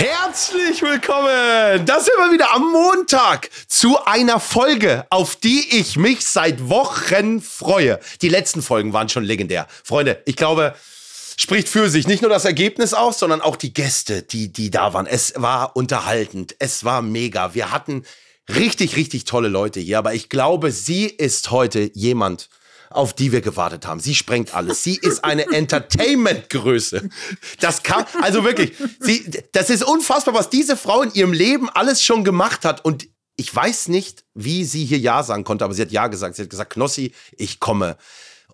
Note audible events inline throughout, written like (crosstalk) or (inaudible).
Herzlich willkommen! Das sind wir wieder am Montag zu einer Folge, auf die ich mich seit Wochen freue. Die letzten Folgen waren schon legendär. Freunde, ich glaube, spricht für sich. Nicht nur das Ergebnis aus, sondern auch die Gäste, die, die da waren. Es war unterhaltend. Es war mega. Wir hatten richtig, richtig tolle Leute hier. Aber ich glaube, sie ist heute jemand, auf die wir gewartet haben. Sie sprengt alles. Sie ist eine Entertainment-Größe. Das kann, also wirklich, sie, das ist unfassbar, was diese Frau in ihrem Leben alles schon gemacht hat. Und ich weiß nicht, wie sie hier Ja sagen konnte, aber sie hat Ja gesagt. Sie hat gesagt, Knossi, ich komme.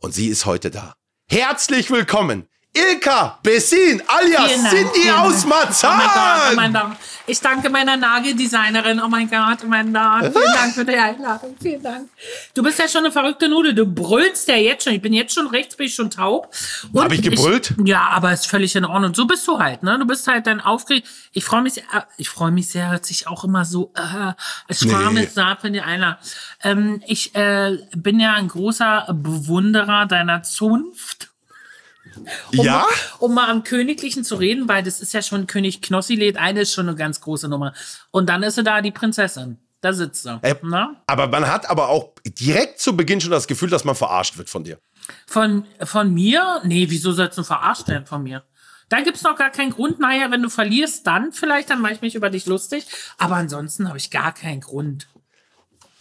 Und sie ist heute da. Herzlich willkommen, Ilka Bessin alias Vielen Dank, Cindy aus Dank. Oh mein Gott, oh mein Marzahn. Gott. Ich danke meiner Nageldesignerin. Oh mein Gott, oh mein Gott. Vielen Dank für die Einladung. Vielen Dank. Du bist ja schon eine verrückte Nudel. Du brüllst ja jetzt schon. Ich bin jetzt schon rechts, bin ich schon taub. Und Hab ich gebrüllt? ja, aber ist völlig in Ordnung. So bist du halt, ne? Du bist halt dann aufgeregt. Ich freue mich, sehr- äh, ich freue mich sehr, hört sich auch immer so, äh, es war Nee. mit Saat, wenn dir einer. Ähm, ich äh, bin ja ein großer Bewunderer deiner Zunft. Um, Ja? um mal am Königlichen zu reden, weil das ist ja schon König Knossi lädt, eine ist schon eine ganz große Nummer. Und dann ist sie da die Prinzessin. Da sitzt sie. Äh, ne? Aber man hat aber auch direkt zu Beginn schon das Gefühl, dass man verarscht wird von dir. Von, von mir? Nee, wieso sollst du verarscht werden von mir? Da gibt's noch gar keinen Grund. Naja, wenn du verlierst, dann vielleicht, dann mache ich mich über dich lustig. Aber ansonsten habe ich gar keinen Grund.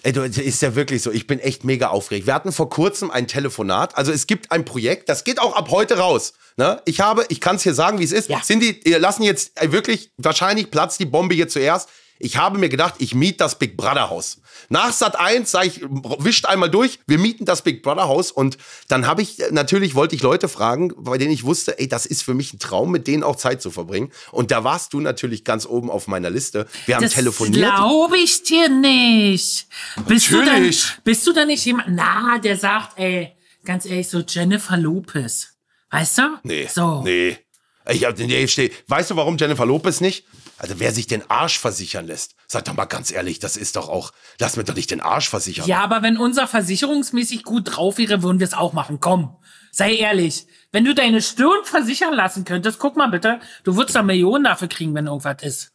Ey, du, das ist ja wirklich so. Ich bin echt mega aufgeregt. Wir hatten vor kurzem ein Telefonat. Also es gibt ein Projekt, das geht auch ab heute raus. Ne? Ich habe, ich kann es hier sagen, wie es ist. Ja. Cindy, wir lassen jetzt wirklich, wahrscheinlich platzt die Bombe hier zuerst. Ich habe mir gedacht, ich miete das Big Brother Haus. Nach Sat 1 sage ich, wischt einmal durch, wir mieten das Big Brother Haus und dann habe ich, natürlich wollte ich Leute fragen, bei denen ich wusste, ey, das ist für mich ein Traum, mit denen auch Zeit zu verbringen. Und da warst du natürlich ganz oben auf meiner Liste. Wir haben Das telefoniert. glaube ich dir nicht. Bist du, dann, bist du dann nicht jemand, na, der sagt, ey, ganz ehrlich, so Jennifer Lopez. Weißt du? Nee. So. Nee. Ich hab, nee, steh. Weißt du, warum Jennifer Lopez nicht? Also, wer sich den Arsch versichern lässt, sag doch mal ganz ehrlich, das ist doch auch, lass mir doch nicht den Arsch versichern. Ja, aber wenn unser versicherungsmäßig gut drauf wäre, würden wir es auch machen. Komm, sei ehrlich. Wenn du deine Stirn versichern lassen könntest, guck mal bitte, du würdest da Millionen dafür kriegen, wenn irgendwas ist.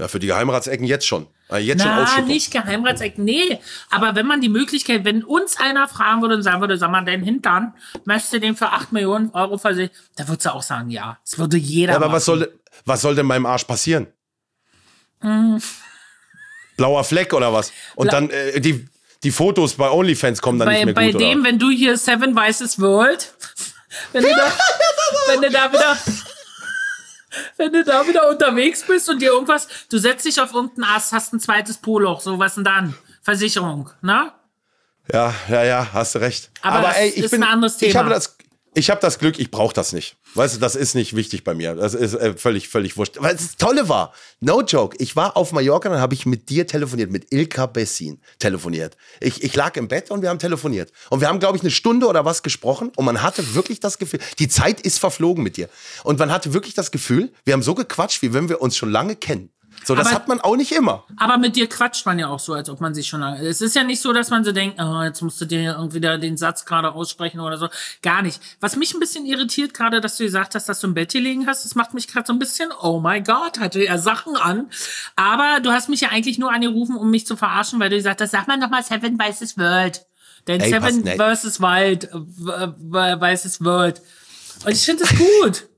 Ja, für die Geheimratsecken jetzt schon. Äh, Jetzt schon Na, Ausschüttung. nicht Geheimratseck, nee. Aber wenn man die Möglichkeit, wenn uns einer fragen würde und sagen würde, sag mal, dein Hintern, möchtest du den für 8 Millionen Euro versichern, da würdest du auch sagen, ja. Das würde jeder Ja, aber machen. was soll, was soll denn meinem Arsch passieren? Blauer Fleck oder was? Und Bla- dann äh, die, die Fotos bei OnlyFans kommen dann bei, nicht mehr bei gut, dem, oder? wenn du hier Seven Vices World, (laughs) wenn du da, (laughs) wenn du da wieder, wenn du da wieder unterwegs bist und dir irgendwas, du setzt dich auf irgendeinen Ast, hast ein zweites Poloch, so was denn dann? Versicherung, ne? Ja, ja, ja, hast du recht. Aber das ist ein anderes Ich Thema. habe das, ich habe das Glück, ich brauche das nicht. Weißt du, das ist nicht wichtig bei mir. Das ist äh, völlig, völlig wurscht. Weil das Tolle war, no joke, ich war auf Mallorca, dann habe ich mit dir telefoniert, mit Ilka Bessin telefoniert. Ich, ich lag im Bett und wir haben telefoniert. Und wir haben, glaube ich, eine Stunde oder was gesprochen und man hatte wirklich das Gefühl, die Zeit ist verflogen mit dir. Und man hatte wirklich das Gefühl, wir haben so gequatscht, wie wenn wir uns schon lange kennen. So, das Aber- hat man auch nicht immer. Aber mit dir quatscht man ja auch so, als ob man sich schon lange. Es ist ja nicht so, dass man so denkt, oh, jetzt musst du dir irgendwie da den Satz gerade aussprechen oder so. Gar nicht. Was mich ein bisschen irritiert, gerade, dass du gesagt hast, dass du im Bett gelegen hast, das macht mich gerade so ein bisschen, oh my God, hatte er Sachen an. Aber du hast mich ja eigentlich nur angerufen, um mich zu verarschen, weil du gesagt hast, sag mal nochmal Seven Weißes World. Denn Ey, Seven versus Wild, äh, Weißes World. Und ich finde es gut.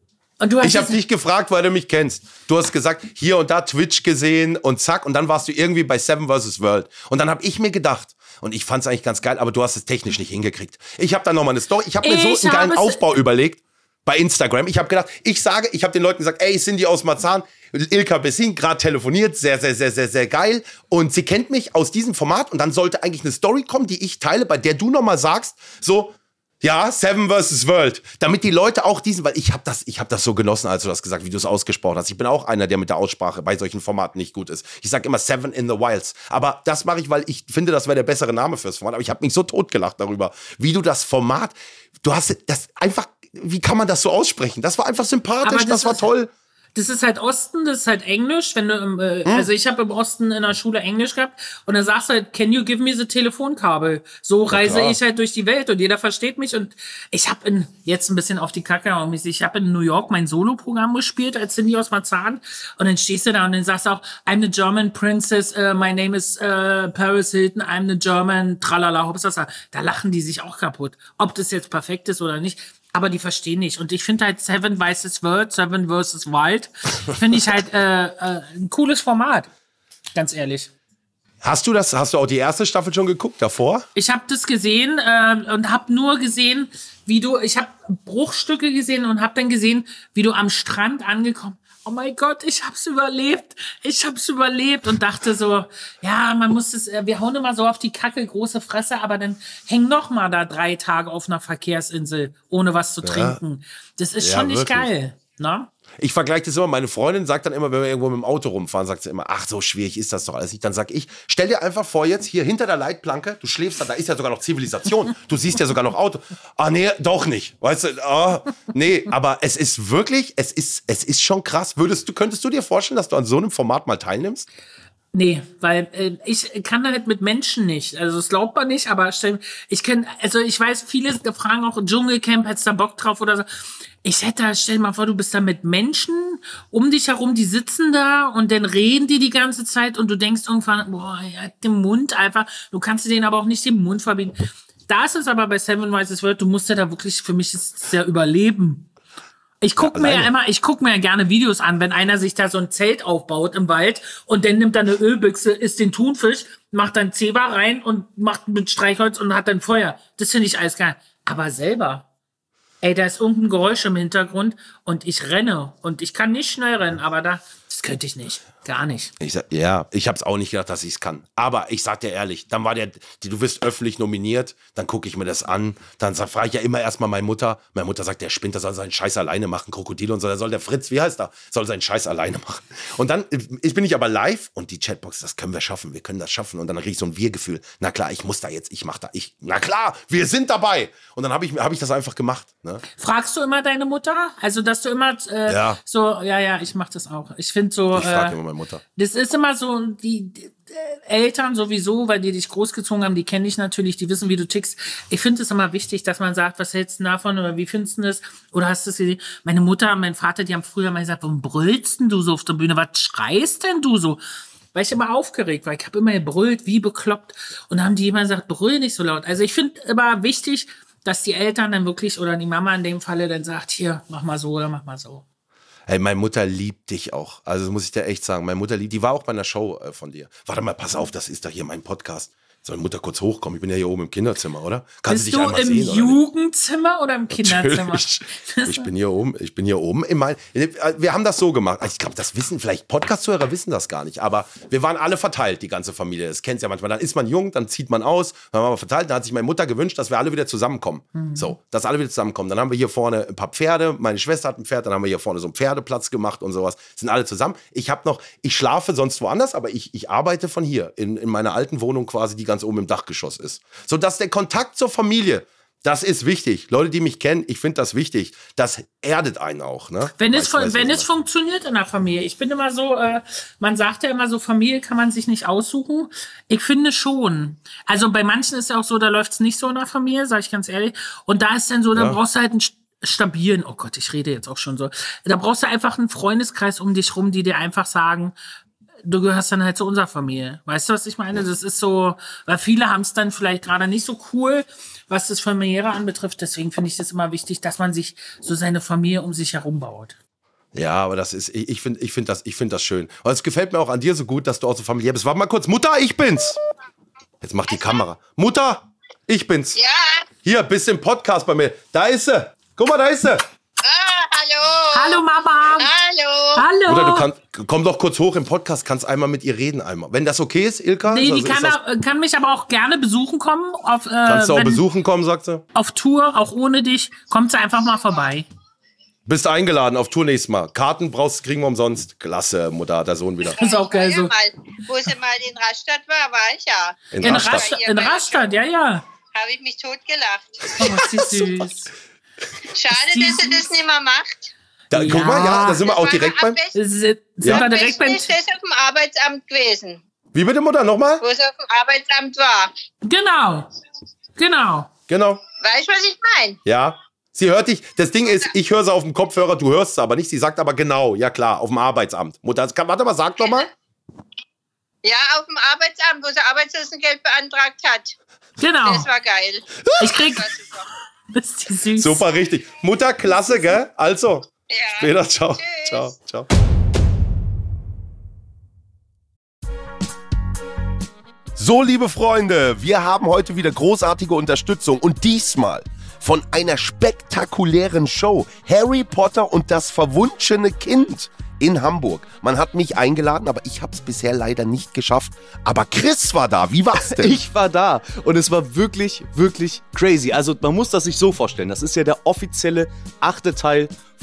Ich habe dich gefragt, weil du mich kennst. Du hast gesagt, hier und da Twitch gesehen und zack, und dann warst du irgendwie bei Seven vs. World. Und dann habe ich mir gedacht, und ich fand es eigentlich ganz geil, aber du hast es technisch nicht hingekriegt. Ich habe da nochmal eine Story, ich habe mir so einen geilen Aufbau überlegt. bei Instagram. Ich habe gedacht, ich sage, ich habe den Leuten gesagt, ey, Cindy aus Marzahn, Ilka Bessin, gerade telefoniert, sehr, sehr, sehr, sehr, sehr geil. Und sie kennt mich aus diesem Format und dann sollte eigentlich eine Story kommen, die ich teile, bei der du nochmal sagst, so, ja, Seven vs. World. Damit die Leute auch diesen, weil ich habe das, ich habe das so genossen, als du das gesagt, wie du es ausgesprochen hast. Ich bin auch einer, der mit der Aussprache bei solchen Formaten nicht gut ist. Ich sage immer Seven in the Wilds. Aber das mache ich, weil ich finde, das wäre der bessere Name fürs Format. Aber ich habe mich so totgelacht darüber, wie du das Format, du hast das einfach, wie kann man das so aussprechen? Das war einfach sympathisch, das, das war toll das ist halt Osten, das ist halt Englisch. Wenn du im, äh, hm. also ich habe im Osten in der Schule Englisch gehabt und dann sagst du halt, can you give me the Telefonkabel? So reise ich halt durch die Welt und jeder versteht mich und ich habe in jetzt ein bisschen auf die Kacke ich habe in New York mein Solo-Programm gespielt als Cindy aus Marzahn und dann stehst du da und dann sagst du auch, I'm the German Princess, uh, my name is uh, Paris Hilton, I'm the German, tralala, da lachen die sich auch kaputt. Ob das jetzt perfekt ist oder nicht, aber die verstehen nicht. Und ich finde halt Seven Weißes Word, Seven vs. Wild, finde ich halt äh, äh, ein cooles Format. Ganz ehrlich. Hast du das, hast du auch die erste Staffel schon geguckt davor? Ich habe das gesehen äh, und habe nur gesehen, wie du, ich habe Bruchstücke gesehen und habe dann gesehen, wie du am Strand angekommen oh mein Gott, ich hab's überlebt, ich hab's überlebt und dachte so, ja, man muss es, äh, wir hauen immer so auf die Kacke, große Fresse, aber dann häng noch mal da drei Tage auf einer Verkehrsinsel, ohne was zu trinken. Ja. Das ist schon ja, nicht geil, ne? Ich vergleiche das immer, meine Freundin sagt dann immer, wenn wir irgendwo mit dem Auto rumfahren, sagt sie immer, ach, so schwierig ist das doch alles nicht. Dann sag ich, stell dir einfach vor jetzt, hier hinter der Leitplanke, du schläfst da, da ist ja sogar noch Zivilisation, du siehst ja sogar noch Auto. Ah, nee, doch nicht. Weißt du, ah, nee, aber es ist wirklich, es ist, es ist schon krass. Würdest du, könntest du dir vorstellen, dass du an so einem Format mal teilnimmst? Nee, weil äh, ich kann halt mit Menschen nicht. Also das glaubt man nicht, aber ich kenne, also ich weiß, viele fragen auch Dschungelcamp, hättest du da Bock drauf oder so. Ich hätte, stell dir mal vor, du bist da mit Menschen um dich herum, die sitzen da und dann reden die die ganze Zeit und du denkst irgendwann, boah, er hat den Mund einfach, du kannst denen aber auch nicht den Mund verbieten. Da ist es aber bei Seven Rises World, du musst ja da wirklich, für mich ist es ja überleben. Ich gucke ja, mir ja immer, ich gucke mir ja gerne Videos an, wenn einer sich da so ein Zelt aufbaut im Wald und dann nimmt er eine Ölbüchse, isst den Thunfisch, macht dann Zebra rein und macht mit Streichholz und hat dann Feuer. Das finde ich alles geil. Aber selber, ey, da ist irgendein Geräusch im Hintergrund und ich renne und ich kann nicht schnell rennen, aber da, das könnte ich nicht. Gar nicht. Ich sag, ja, ich habe es auch nicht gedacht, dass ich es kann. Aber ich sag dir ehrlich, dann war der, du wirst öffentlich nominiert, dann gucke ich mir das an, dann frage ich ja immer erstmal meine Mutter. Meine Mutter sagt, der spinnt, der soll seinen Scheiß alleine machen, Krokodil und so. Der soll der Fritz, wie heißt er, soll seinen Scheiß alleine machen. Und dann ich bin ich aber live und die Chatbox, das können wir schaffen, wir können das schaffen. Und dann kriege ich so ein Wir-Gefühl. Na klar, ich muss da jetzt, ich mach da, ich, na klar, wir sind dabei. Und dann habe ich, hab ich das einfach gemacht. Ne? Fragst du immer deine Mutter? Also, dass du immer äh, ja. so, ja, ja, ich mach das auch. Ich finde so. Ich frage äh, immer meine Mutter. Das ist immer so, die, die Eltern sowieso, weil die dich großgezogen haben, die kenne ich natürlich, die wissen, wie du tickst. Ich finde es immer wichtig, dass man sagt, was hältst du davon oder wie findest du das? Oder hast du es gesehen? Meine Mutter und mein Vater, die haben früher mal gesagt, warum brüllst denn du so auf der Bühne? Was schreist denn du so? Weil ich immer aufgeregt war. Ich habe immer gebrüllt, wie bekloppt. Und dann haben die immer gesagt, brüll nicht so laut. Also ich finde immer wichtig, dass die Eltern dann wirklich oder die Mama in dem Falle dann sagt, hier, mach mal so oder mach mal so. Hey, meine Mutter liebt dich auch. Also das muss ich dir echt sagen. Meine Mutter liebt, die war auch bei einer Show äh, von dir. Warte mal, pass auf, das ist doch hier mein Podcast. Soll Mutter kurz hochkommen? Ich bin ja hier oben im Kinderzimmer, oder? Kannst Bist du, dich einmal im sehen, Jugendzimmer oder, oder im (laughs) Kinderzimmer? ich bin hier oben, ich bin hier oben. Ich mein, wir haben das so gemacht. Ich glaube, das wissen vielleicht Podcast-Zuhörer wissen das gar nicht, aber wir waren alle verteilt, die ganze Familie. Das kennt ja manchmal. Dann ist man jung, dann zieht man aus, dann haben wir verteilt. Dann hat sich meine Mutter gewünscht, dass wir alle wieder zusammenkommen. Mhm. So, dass alle wieder zusammenkommen. Dann haben wir hier vorne ein paar Pferde. Meine Schwester hat ein Pferd. Dann haben wir hier vorne so einen Pferdeplatz gemacht und sowas. Sind alle zusammen. Ich habe noch, ich schlafe sonst woanders, aber ich, ich arbeite von hier in, in meiner alten Wohnung quasi, die ganz oben im Dachgeschoss ist. So dass der Kontakt zur Familie, das ist wichtig. Leute, die mich kennen, ich finde das wichtig. Das erdet einen auch. Ne? Wenn, es, weiß, wenn es funktioniert in der Familie. Ich bin immer so, äh, man sagt ja immer so, Familie kann man sich nicht aussuchen. Ich finde schon. Also bei manchen ist ja auch so, da läuft es nicht so in der Familie, sage ich ganz ehrlich. Und da ist dann so, da brauchst du halt einen stabilen, oh Gott, ich rede jetzt auch schon so. Da brauchst du einfach einen Freundeskreis um dich rum, die dir einfach sagen, du gehörst dann halt zu unserer Familie. Weißt du, was ich meine? Das ist so, weil viele haben es dann vielleicht gerade nicht so cool, was das Familiäre anbetrifft. Deswegen finde ich das immer wichtig, dass man sich so seine Familie um sich herum baut. Ja, aber das ist, ich, ich finde ich find das, find das schön. Und es gefällt mir auch an dir so gut, dass du auch so familiär bist. Warte mal kurz, Mutter, ich bin's. Jetzt macht die Kamera. Mutter, ich bin's. Ja. Hier, bist im Podcast bei mir. Da ist sie. Guck mal, da ist sie. Ah. Hallo Mama. Hallo. Hallo. Oder du kannst, komm doch kurz hoch im Podcast, kannst einmal mit ihr reden einmal. Wenn das okay ist, Ilka? Nee, die also ist kann, das, da- kann mich aber auch gerne besuchen kommen. Auf, äh, kannst du auch wenn- besuchen kommen, sagt sie. Auf Tour, auch ohne dich. Kommt sie einfach mal vorbei. Bist eingeladen auf Tour nächstes Mal. Karten brauchst, kriegen wir umsonst. Klasse, Mutter, hat der Sohn wieder. Das ist auch geil ja, so. mal, wo sie mal in Rastatt war, war ich ja. In In Rastatt. Rastatt, in Rastatt, ja, ja. Habe ich mich totgelacht. Oh, ist die süß. (laughs) Schade, Ist dass sie das nicht mehr macht. Da, Guck Ja. mal, ja, da sind wir auch direkt beim. Sind, sind Ja. wir direkt beim. ist das auf dem Arbeitsamt gewesen, Wie bitte, Mutter, nochmal? wo es auf dem Arbeitsamt war. Genau. Genau. Genau. Weißt du, was ich meine? Ja. Sie hört dich. Das Ding ist, ich höre sie auf dem Kopfhörer, du hörst sie aber nicht. Sie sagt aber genau, ja klar, auf dem Arbeitsamt. Mutter, kann, warte mal, sag doch mal. Ja, auf dem Arbeitsamt, wo sie Arbeitslosengeld beantragt hat. Genau. Das war geil. Ich krieg. Das war super. (laughs) Ist die süß. Super, richtig. Mutter, klasse, gell? Also, Ja. später, ciao. Tschüss. Ciao, ciao. So, liebe Freunde, wir haben heute wieder großartige Unterstützung und diesmal von einer spektakulären Show. Harry Potter und das verwunschene Kind in Hamburg. Man hat mich eingeladen, aber ich habe es bisher leider nicht geschafft. Aber Chris war da. Wie war's denn? (laughs) Ich war da und es war wirklich, wirklich crazy. Also man muss das sich so vorstellen. Das ist ja der offizielle achte Teil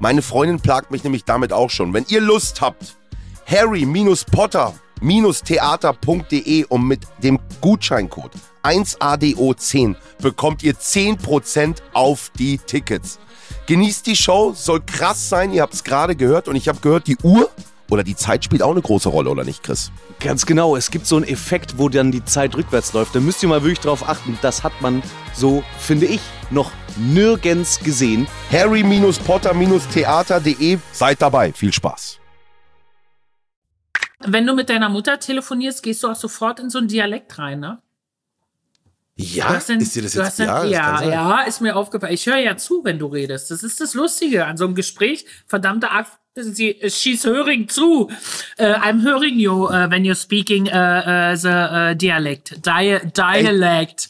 Meine Freundin plagt mich nämlich damit auch schon. Wenn ihr Lust habt, harry-potter-theater.de und mit dem Gutscheincode 1ADO10 bekommt ihr 10% auf die Tickets. Genießt die Show, soll krass sein, ihr habt es gerade gehört und ich habe gehört, die Uhr oder die Zeit spielt auch eine große Rolle, oder nicht, Chris? Ganz genau, es gibt so einen Effekt, wo dann die Zeit rückwärts läuft. Da müsst ihr mal wirklich drauf achten. Das hat man so, finde ich, noch nirgends gesehen. harry-potter-theater.de Seid dabei, viel Spaß. Wenn du mit deiner Mutter telefonierst, gehst du auch sofort in so einen Dialekt rein, ne? Ja, Du hast den- ist dir das jetzt ja, kann ja, sein. ja, ist mir aufgefallen. Ich höre ja zu, wenn du redest. Das ist das Lustige an so einem Gespräch. Verdammte Akt, sie, she's hearing zu. Uh, I'm hearing you uh, when you're speaking uh, uh, the uh, dialect. Di dialect.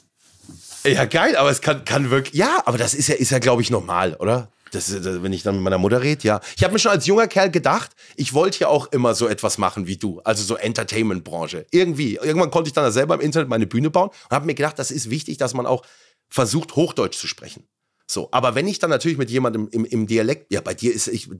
Ja, geil, aber es kann, kann wirklich. Ja, aber das ist ja, ist ja glaube ich, normal, oder? Das, ist, das, wenn ich dann mit meiner Mutter rede, ja. Ich habe mir schon als junger Kerl gedacht, ich wollte ja auch immer so etwas machen wie du, also so Entertainment-Branche. Irgendwie. Irgendwann konnte ich dann selber im Internet meine Bühne bauen und habe mir gedacht, das ist wichtig, dass man auch versucht, Hochdeutsch zu sprechen. So, aber wenn ich dann natürlich mit jemandem im, im Dialekt, ja, bei dir ist ich,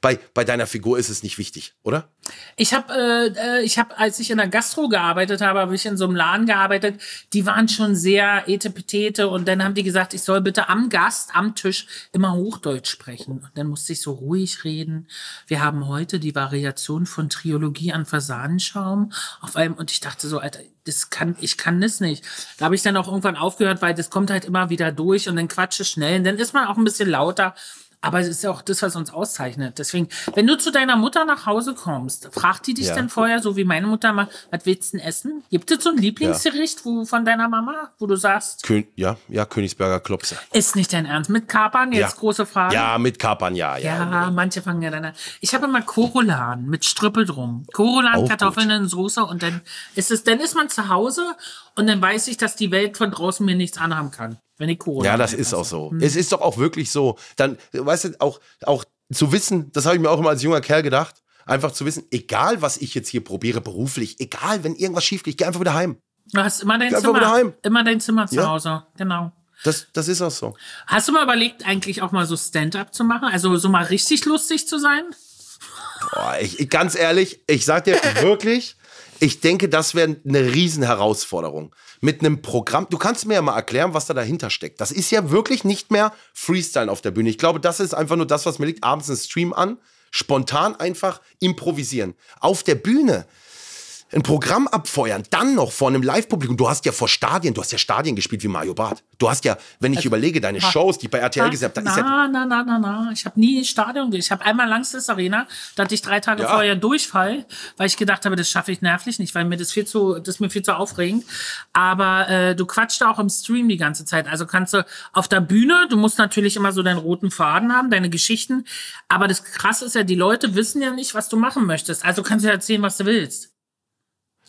bei, bei deiner Figur ist es nicht wichtig, oder? Ich habe, äh, äh, ich habe, als ich in der Gastro gearbeitet habe, habe ich in so einem Laden gearbeitet. Die waren schon sehr etepetete und dann haben die gesagt, ich soll bitte am Gast, am Tisch immer Hochdeutsch sprechen. Und dann musste ich so ruhig reden. Wir haben heute die Variation von Triologie an Fasanenschaum auf einem und ich dachte so, Alter, das kann, ich kann das nicht. Da habe ich dann auch irgendwann aufgehört, weil das kommt halt immer wieder durch und dann quatsche schnell. Dann ist man auch ein bisschen lauter. Aber es ist ja auch das, was uns auszeichnet. Deswegen, wenn du zu deiner Mutter nach Hause kommst, fragt die dich Ja. denn vorher, so wie meine Mutter mal, was willst du denn essen? Gibt es so ein Lieblingsgericht wo, von deiner Mama, wo du sagst, Kön ja, ja, Königsberger Klopse. ist nicht dein Ernst? Mit Kapern? Jetzt Ja. große Frage. Ja, mit Kapern, ja, ja. Ja, manche fangen ja dann an. Ich habe immer Korolan mit Strüppel drum. Korolan, Kartoffeln in Soße und dann ist es, dann ist man zu Hause und dann weiß ich, dass die Welt von draußen mir nichts anhaben kann, wenn ich Korolan Ja, das ist auch so. Es ist doch auch wirklich so. Dann, weißt du, auch, auch zu wissen, das habe ich mir auch immer als junger Kerl gedacht, einfach zu wissen, egal was ich jetzt hier probiere beruflich, egal wenn irgendwas schief geht, ich gehe einfach wieder heim. Du hast immer dein Geh einfach wieder Zimmer. heim. Immer dein Zimmer zu Ja. Hause. Genau. Das, das ist auch so. Hast du mal überlegt, eigentlich auch mal so Stand-up zu machen? Also so mal richtig lustig zu sein? Boah, ich, ich, ganz ehrlich, ich sag dir (laughs) wirklich, ich denke, das wäre eine Riesenherausforderung. Mit einem Programm, du kannst mir ja mal erklären, was da dahinter steckt. Das ist ja wirklich nicht mehr Freestyle auf der Bühne. Ich glaube, das ist einfach nur das, was mir liegt. Abends einen Stream an, spontan einfach improvisieren. Auf der Bühne ein Programm abfeuern, dann noch vor einem Live-Publikum. Du hast ja vor Stadien, du hast ja Stadien gespielt wie Mario Barth. Du hast ja, wenn ich Also, überlege, deine Shows, die ich bei RTL gesehen habe, da na, ist ja na, na, na, na. Ich habe nie Stadion Ich habe einmal Langstes Arena, da hatte ich drei Tage Ja. vorher Durchfall, weil ich gedacht habe, das schaffe ich nervlich nicht, weil mir das viel zu, das ist mir viel zu aufregend. Aber äh, du quatschst da auch im Stream die ganze Zeit. Also kannst du auf der Bühne, du musst natürlich immer so deinen roten Faden haben, deine Geschichten. Aber das Krasse ist ja, die Leute wissen ja nicht, was du machen möchtest. Also kannst du ja erzählen, was du willst.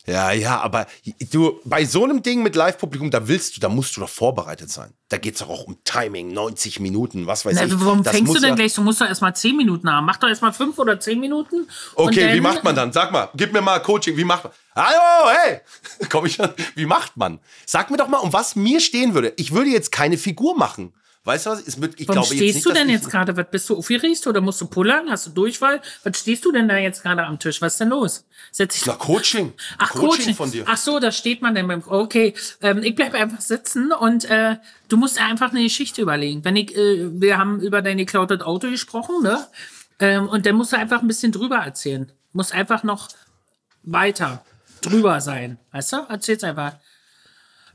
Ja, ja, aber du, bei so einem Ding mit Live-Publikum, da willst du, da musst du doch vorbereitet sein. Da geht's doch auch um Timing, 90 Minuten, was weiß Na, ich. warum Das fängst du denn ja- gleich? Du musst doch erstmal zehn Minuten haben. Mach doch erstmal fünf oder zehn Minuten. und Okay, wie macht man dann? Sag mal, gib mir mal Coaching, wie macht man? Hallo, hey! (laughs) Komm ich an? Wie macht man? Sag mir doch mal, um was mir stehen würde. Ich würde jetzt keine Figur machen. Weißt du was? Es wird, ich Warum glaube jetzt stehst nicht, du denn ich- jetzt gerade? Was bist du aufgeregt oder musst du pullern? Hast du Durchfall? Was stehst du denn da jetzt gerade am Tisch? Was ist denn los? Setz dich Na, Coaching. Ach, Coaching. von dir. Ach so, da steht man denn beim. Okay, ähm, ich bleib einfach sitzen und äh, du musst einfach eine Geschichte überlegen. Wenn ich, äh, wir haben über dein geklautes Auto gesprochen, ne? Ähm, und dann musst du einfach ein bisschen drüber erzählen. Muss einfach noch weiter drüber sein. Weißt du? Erzähl's einfach.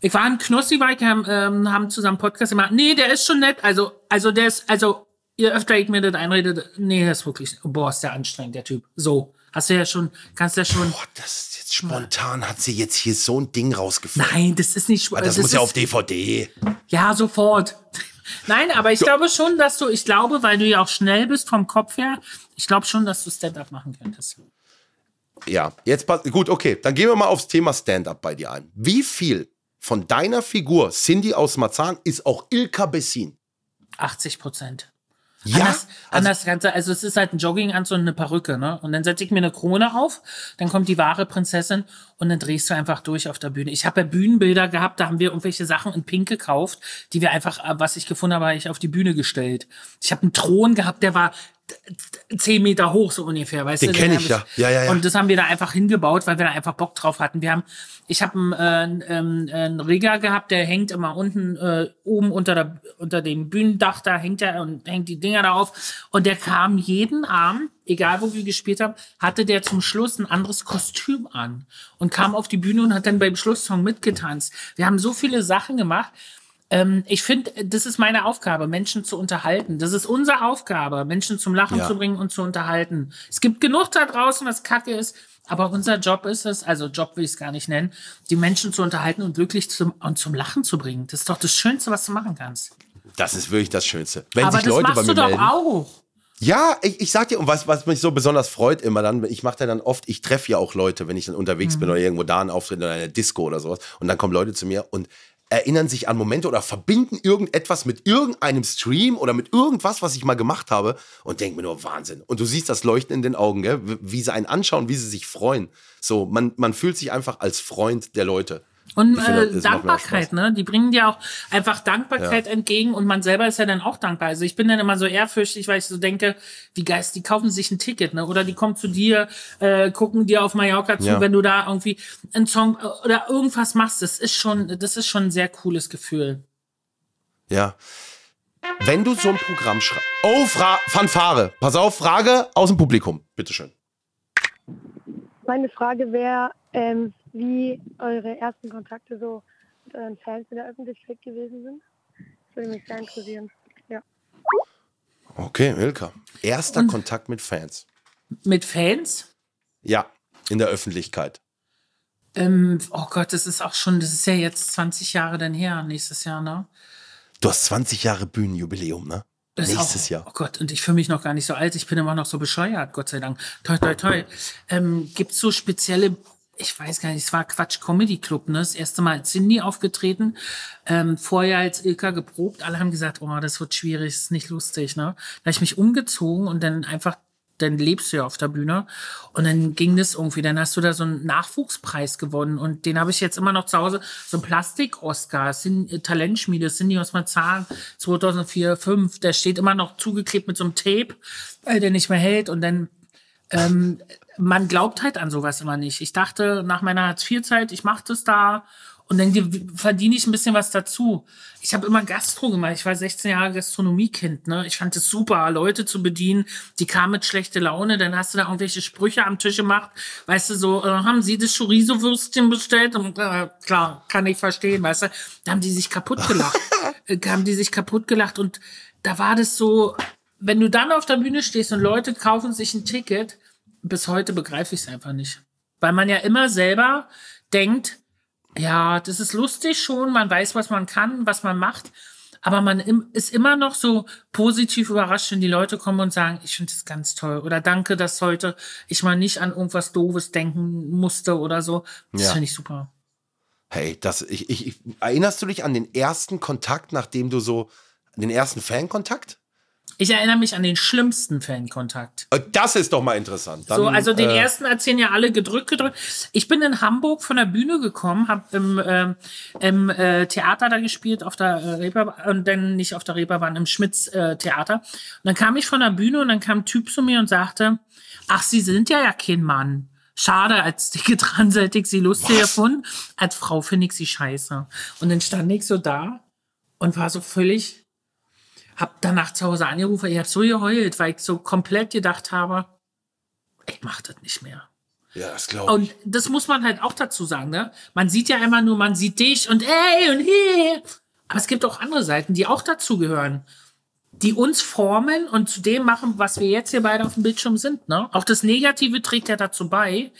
Ich war in Knossi, weil wir haben, ähm, haben zusammen Podcast gemacht. Nee, der ist schon nett. Also, also der ist, also, ihr öfter ich mir das einredet, nee, der ist wirklich, boah, ist der anstrengend, der Typ. So. Hast du ja schon, kannst ja schon. Boah, das ist jetzt spontan, hat sie jetzt hier so ein Ding rausgefunden. Nein, das ist nicht Ah, Das, das muss ja ist- auf DVD. Ja, sofort. (laughs) Nein, aber ich glaube schon, dass du, ich glaube, weil du ja auch schnell bist vom Kopf her, ich glaube schon, dass du Stand-up machen könntest. Ja, jetzt passt. Gut, okay. Dann gehen wir mal aufs Thema Stand-up bei dir ein. Wie viel von deiner Figur Cindy aus Marzahn ist auch Ilka Bessin? 80 Prozent. Ja, Anders, also- anders Ganze, also es ist halt ein Jogginganzug und eine Perücke, ne? Und dann setze ich mir eine Krone auf, dann kommt die wahre Prinzessin und dann drehst du einfach durch auf der Bühne. Ich habe ja Bühnenbilder gehabt, da haben wir irgendwelche Sachen in Pink gekauft, die wir einfach, äh, was ich gefunden habe, habe ich auf die Bühne gestellt. Ich habe einen Thron gehabt, der war zehn Meter hoch, so ungefähr, weißt Den du? kenn hab ich, ja. Ja, ja, ja. Und das haben wir da einfach hingebaut, weil wir da einfach Bock drauf hatten. Wir haben, ich habe einen, äh, einen, einen Rigger gehabt, der hängt immer unten äh, oben unter der unter dem Bühnendach, da hängt er und hängt die Dinger da auf. Und der kam jeden Abend, egal wo wir gespielt haben, hatte der zum Schluss ein anderes Kostüm an und kam auf die Bühne und hat dann beim Schlusssong mitgetanzt. Wir haben so viele Sachen gemacht. Ähm, ich finde, das ist meine Aufgabe, Menschen zu unterhalten. Das ist unsere Aufgabe, Menschen zum Lachen Ja. zu bringen und zu unterhalten. Es gibt genug da draußen, was Kacke ist, aber unser Job ist es, also Job will ich es gar nicht nennen, die Menschen zu unterhalten und wirklich zum, und zum Lachen zu bringen. Das ist doch das Schönste, was du machen kannst. Das ist wirklich das Schönste. Wenn aber sich das Leute bei machst mir du doch melden. auch. Ja, ich, ich sag dir, und was, was mich so besonders freut immer dann, ich mache ja dann oft, ich treffe ja auch Leute, wenn ich dann unterwegs Mhm. bin oder irgendwo da einen Auftritt in einer Disco oder sowas. Und dann kommen Leute zu mir und erinnern sich an Momente oder verbinden irgendetwas mit irgendeinem Stream oder mit irgendwas, was ich mal gemacht habe und denken mir nur Wahnsinn. Und du siehst das Leuchten in den Augen, gell? wie- wie sie einen anschauen, wie sie sich freuen. So, man, man fühlt sich einfach als Freund der Leute. Und äh, Dankbarkeit, ne? Die bringen dir auch einfach Dankbarkeit entgegen und man selber ist ja dann auch dankbar. Also ich bin dann immer so ehrfürchtig, weil ich so denke, wie geist, die kaufen sich ein Ticket, ne? Oder die kommen zu dir, äh, gucken dir auf Mallorca zu, Ja. wenn du da irgendwie einen Song oder irgendwas machst. Das ist schon, das ist schon ein sehr cooles Gefühl. Ja. Wenn du so ein Programm schreibst. Oh, Fra Fanfare. Pass auf, Frage aus dem Publikum. Bitteschön. Meine Frage wäre, ähm, wie eure ersten Kontakte so mit euren Fans in der Öffentlichkeit gewesen sind. Das würde mich sehr interessieren. Ja. Okay, Ilka. Erster Und- Kontakt mit Fans. Mit Fans? Ja, in der Öffentlichkeit. Ähm, oh Gott, das ist auch schon, das ist ja jetzt 20 Jahre dann her, nächstes Jahr, ne? Du hast 20 Jahre Bühnenjubiläum, ne? Das Nächstes auch, Jahr. Oh Gott, und ich fühle mich noch gar nicht so alt. Ich bin immer noch so bescheuert, Gott sei Dank. Toi, toi, toi. Ähm, gibt's so spezielle, ich weiß gar nicht, es war Quatsch Comedy Club, ne? Das erste Mal als Cindy aufgetreten. Ähm, vorher als Ilka geprobt. Alle haben gesagt, oh, das wird schwierig, ist nicht lustig, ne? Da ich mich umgezogen und dann einfach dann lebst du ja auf der Bühne. Und dann ging das irgendwie, dann hast du da so einen Nachwuchspreis gewonnen und den habe ich jetzt immer noch zu Hause. So ein Plastik-Oscar, äh, Talentschmiede, Cindy aus Marzahn, 2004, 5, der steht immer noch zugeklebt mit so einem Tape, weil der nicht mehr hält und dann ähm, man glaubt halt an sowas immer nicht. Ich dachte nach meiner Hartz-IV-Zeit, ich mache das da und dann verdiene ich ein bisschen was dazu. Ich habe immer Gastro gemacht. Ich war 16 Jahre Gastronomiekind. Ne? Ich fand es super, Leute zu bedienen. Die kamen mit schlechte Laune. Dann hast du da irgendwelche Sprüche am Tisch gemacht. Weißt du, so, äh, haben Sie das Chorizo-Würstchen bestellt? Und, äh, klar, kann ich verstehen, weißt du. Da haben die sich kaputt gelacht. (laughs) äh, haben die sich kaputt gelacht. Und da war das so, wenn du dann auf der Bühne stehst und Leute kaufen sich ein Ticket, bis heute begreife ich es einfach nicht. Weil man ja immer selber denkt, ja, das ist lustig schon, man weiß, was man kann, was man macht, aber man ist immer noch so positiv überrascht, wenn die Leute kommen und sagen, ich finde das ganz toll oder danke, dass heute ich mal nicht an irgendwas Doofes denken musste oder so. Das Ja. finde ich super. Hey, das, ich, ich, erinnerst du dich an den ersten Kontakt, nachdem du so, den ersten Fankontakt? Ich erinnere mich an den schlimmsten Fankontakt. Äh, Das ist doch mal interessant. Dann, So, also den äh, ersten erzählen ja alle gedrückt, gedrückt. Ich bin in Hamburg von der Bühne gekommen, habe im, ähm, im äh, Theater da gespielt, auf der äh, Reeperbahn, und dann nicht auf der Reeperbahn, im Schmitz äh, Theater. Und dann kam ich von der Bühne und dann kam ein Typ zu mir und sagte, ach, Sie sind ja ja kein Mann. Schade, als (laughs) dicke Trans hätte ich sie lustig gefunden. Als Frau finde ich sie scheiße. Und dann stand ich so da und war so völlig, hab danach zu Hause angerufen, ich hab so geheult, weil ich so komplett gedacht habe, ich mach das nicht mehr. Ja, das glaube ich. Und das muss man halt auch dazu sagen, ne? Man sieht ja immer nur, man sieht dich und ey und hey. Aber es gibt auch andere Seiten, die auch dazugehören. Die uns formen und zu dem machen, was wir jetzt hier beide auf dem Bildschirm sind, ne? Auch das Negative trägt ja dazu bei,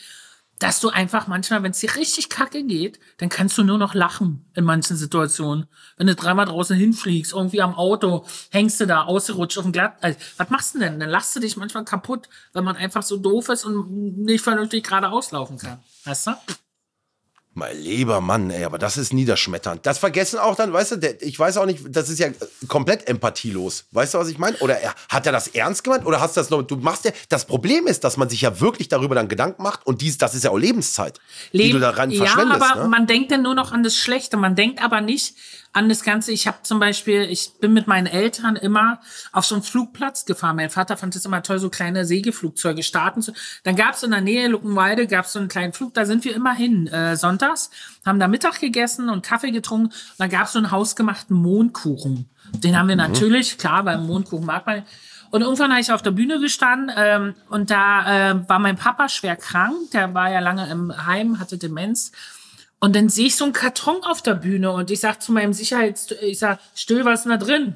dass du einfach manchmal, wenn es dir richtig kacke geht, dann kannst du nur noch lachen in manchen Situationen. Wenn du dreimal draußen hinfliegst, irgendwie am Auto, hängst du da ausgerutscht auf dem Glatt. Also, was machst du denn? Dann lachst du dich manchmal kaputt, weil man einfach so doof ist und nicht vernünftig geradeaus laufen kann. Weißt du? Mein lieber Mann, ey, aber das ist niederschmetternd. Das vergessen auch dann, weißt du, der, ich weiß auch nicht, das ist ja komplett empathielos. Weißt du, was ich meine? Oder er, hat er das ernst gemeint? Oder hast du das noch, du machst ja, das Problem ist, dass man sich ja wirklich darüber dann Gedanken macht und dies, das ist ja auch Lebenszeit, die Leben- du daran ja, verschwendest. aber ne? man denkt dann nur noch an das Schlechte. Man denkt aber nicht an das Ganze. Ich habe zum Beispiel, ich bin mit meinen Eltern immer auf so einen Flugplatz gefahren. Mein Vater fand es immer toll, so kleine Segelflugzeuge starten zu. Dann gab es in der Nähe Luckenwalde, gab es so einen kleinen Flug, da sind wir immer hin, äh, sonntags, haben da Mittag gegessen und Kaffee getrunken. Und dann gab es so einen hausgemachten Mondkuchen. Den haben wir Mhm. natürlich, klar, weil Mondkuchen mag man. Und irgendwann habe ich auf der Bühne gestanden ähm, und da äh, war mein Papa schwer krank. Der war ja lange im Heim, hatte Demenz. Und dann sehe ich so einen Karton auf der Bühne und ich sag zu meinem Sicherheits, ich sag, still, was ist da drin?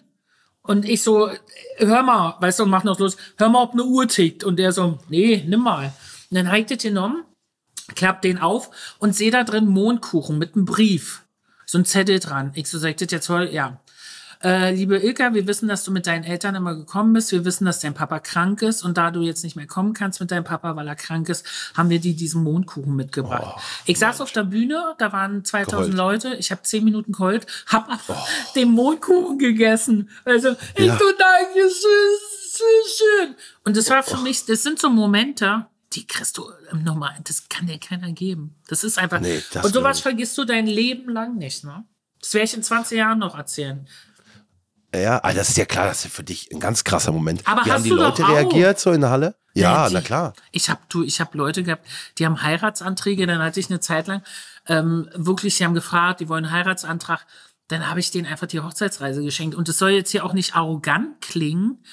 Und ich so, hör mal, weißt du, mach noch los, hör mal, ob eine Uhr tickt. Und der so, nee, nimm mal. Und dann hab ich das genommen, klapp den auf und sehe da drin Mondkuchen mit einem Brief. So ein Zettel dran. Ich so, sag ich das jetzt toll? Ja. Äh, liebe Ilka, wir wissen, dass du mit deinen Eltern immer gekommen bist. Wir wissen, dass dein Papa krank ist. Und da du jetzt nicht mehr kommen kannst mit deinem Papa, weil er krank ist, haben wir dir diesen Mondkuchen mitgebracht. ich saß auf der Bühne, da waren 2000 Geheult. Leute. Ich habe zehn Minuten geheult, hab aber den Mondkuchen gegessen. Also, ich Ja. so, danke schön, so schön. Und das war für mich, das sind so Momente, die kriegst du im Normalen, das kann dir keiner geben. Das ist einfach, Nee, das und sowas vergisst du dein Leben lang nicht, ne? Das werde ich in 20 Jahren noch erzählen. Ja, ah, das ist ja klar, das ist für dich ein ganz krasser Moment. Aber Wie hast haben die du Leute reagiert so in der Halle? Ja, die- na klar. Ich habe du, ich habe Leute gehabt, die haben Heiratsanträge, dann hatte ich eine Zeit lang ähm, wirklich, die haben gefragt, die wollen einen Heiratsantrag, dann habe ich denen einfach die Hochzeitsreise geschenkt. Und es soll jetzt hier auch nicht arrogant klingen,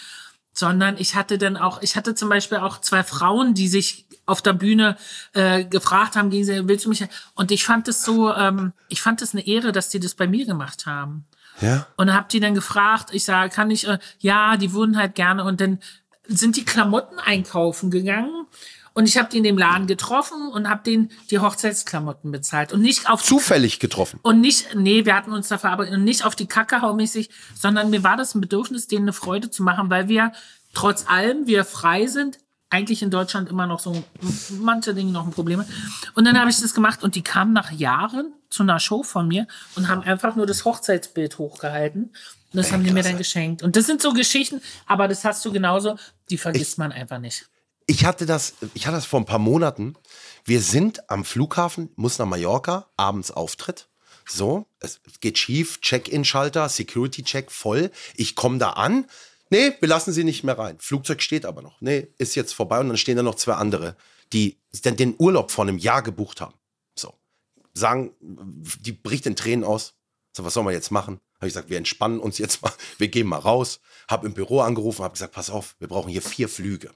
sondern ich hatte dann auch, ich hatte zum Beispiel auch zwei Frauen, die sich auf der Bühne äh, gefragt haben, gegen sie, willst du mich? Und ich fand es so, ähm, ich fand es eine Ehre, dass die das bei mir gemacht haben. Ja. Und hab die dann gefragt, ich sage, kann ich, äh, ja, die würden halt gerne. Und dann sind die Klamotten einkaufen gegangen. Und ich habe die in dem Laden getroffen und habe denen die Hochzeitsklamotten bezahlt. Und nicht auf Zufällig getroffen. und nicht, nee, wir hatten uns da verarbeitet und nicht auf die Kacke haumäßig, sondern mir war das ein Bedürfnis, denen eine Freude zu machen, weil wir trotz allem, wir frei sind, eigentlich in Deutschland immer noch so manche Dinge noch ein Problem. Und dann habe ich das gemacht und die kamen nach Jahren zu einer Show von mir und haben einfach nur das Hochzeitsbild hochgehalten. Und das haben die mir dann geschenkt. Und das sind so Geschichten, aber das hast du genauso, die vergisst man einfach nicht. Ich hatte das, ich hatte das vor ein paar Monaten. Wir sind am Flughafen, muss nach Mallorca, abends Auftritt. So, es geht schief, Check-in-Schalter, Security-Check voll. Ich komme da an. Nee, wir lassen sie nicht mehr rein. Flugzeug steht aber noch. Nee, ist jetzt vorbei. Und dann stehen da noch zwei andere, die den- Urlaub vor einem Jahr gebucht haben. So. Sagen, die bricht in Tränen aus. So, was soll man jetzt machen? Habe ich gesagt, wir entspannen uns jetzt mal. (laughs) Wir gehen mal raus. Hab im Büro angerufen, habe gesagt, pass auf, wir brauchen hier vier Flüge.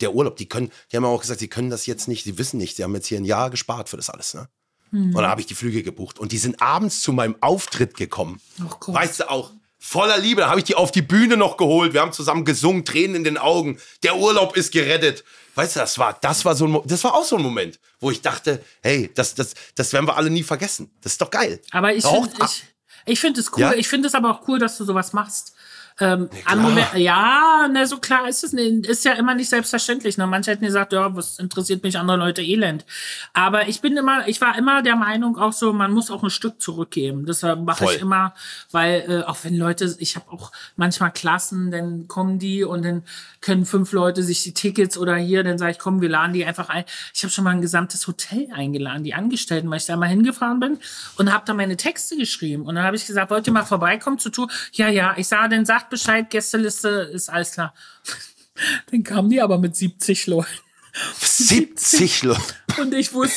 Der Urlaub, die können, die haben auch gesagt, sie können das jetzt nicht, sie wissen nicht, sie haben jetzt hier ein Jahr gespart für das alles, ne? Und dann habe ich die Flüge gebucht. Und die sind abends zu meinem Auftritt gekommen. Ach Gott. Weißt du auch, voller Liebe. Da habe ich die auf die Bühne noch geholt. Wir haben zusammen gesungen, Tränen in den Augen. Der Urlaub ist gerettet. Weißt du, das war, das war so ein, das war auch so ein Moment, wo ich dachte, hey, das, das, das werden wir alle nie vergessen. Das ist doch geil. Aber ich finde ich, ich find es cool. Ja? Ich finde es aber auch cool, dass du sowas machst. Ähm. Moment, ja, ne, so klar ist es nicht. Ist ja immer nicht selbstverständlich. Ne? Manche hätten gesagt, ja, was interessiert mich andere Leute elend. Aber ich bin immer, ich war immer der Meinung auch so, man muss auch ein Stück zurückgeben. Deshalb mache Voll. ich immer, weil äh, auch wenn Leute, ich habe auch manchmal Klassen, dann kommen die und dann können fünf Leute sich die Tickets oder hier, dann sage ich, komm, wir laden die einfach ein. Ich habe schon mal ein gesamtes Hotel eingeladen, die Angestellten, weil ich da mal hingefahren bin und habe da meine Texte geschrieben. Und dann habe ich gesagt, wollt ihr mal vorbeikommen zu Tour? Ja, ja. Ich sage, dann sagt Bescheid, Gästeliste ist alles klar. (laughs) dann kamen die aber mit 70 Leuten. (laughs) 70 Leute. Und ich wusste,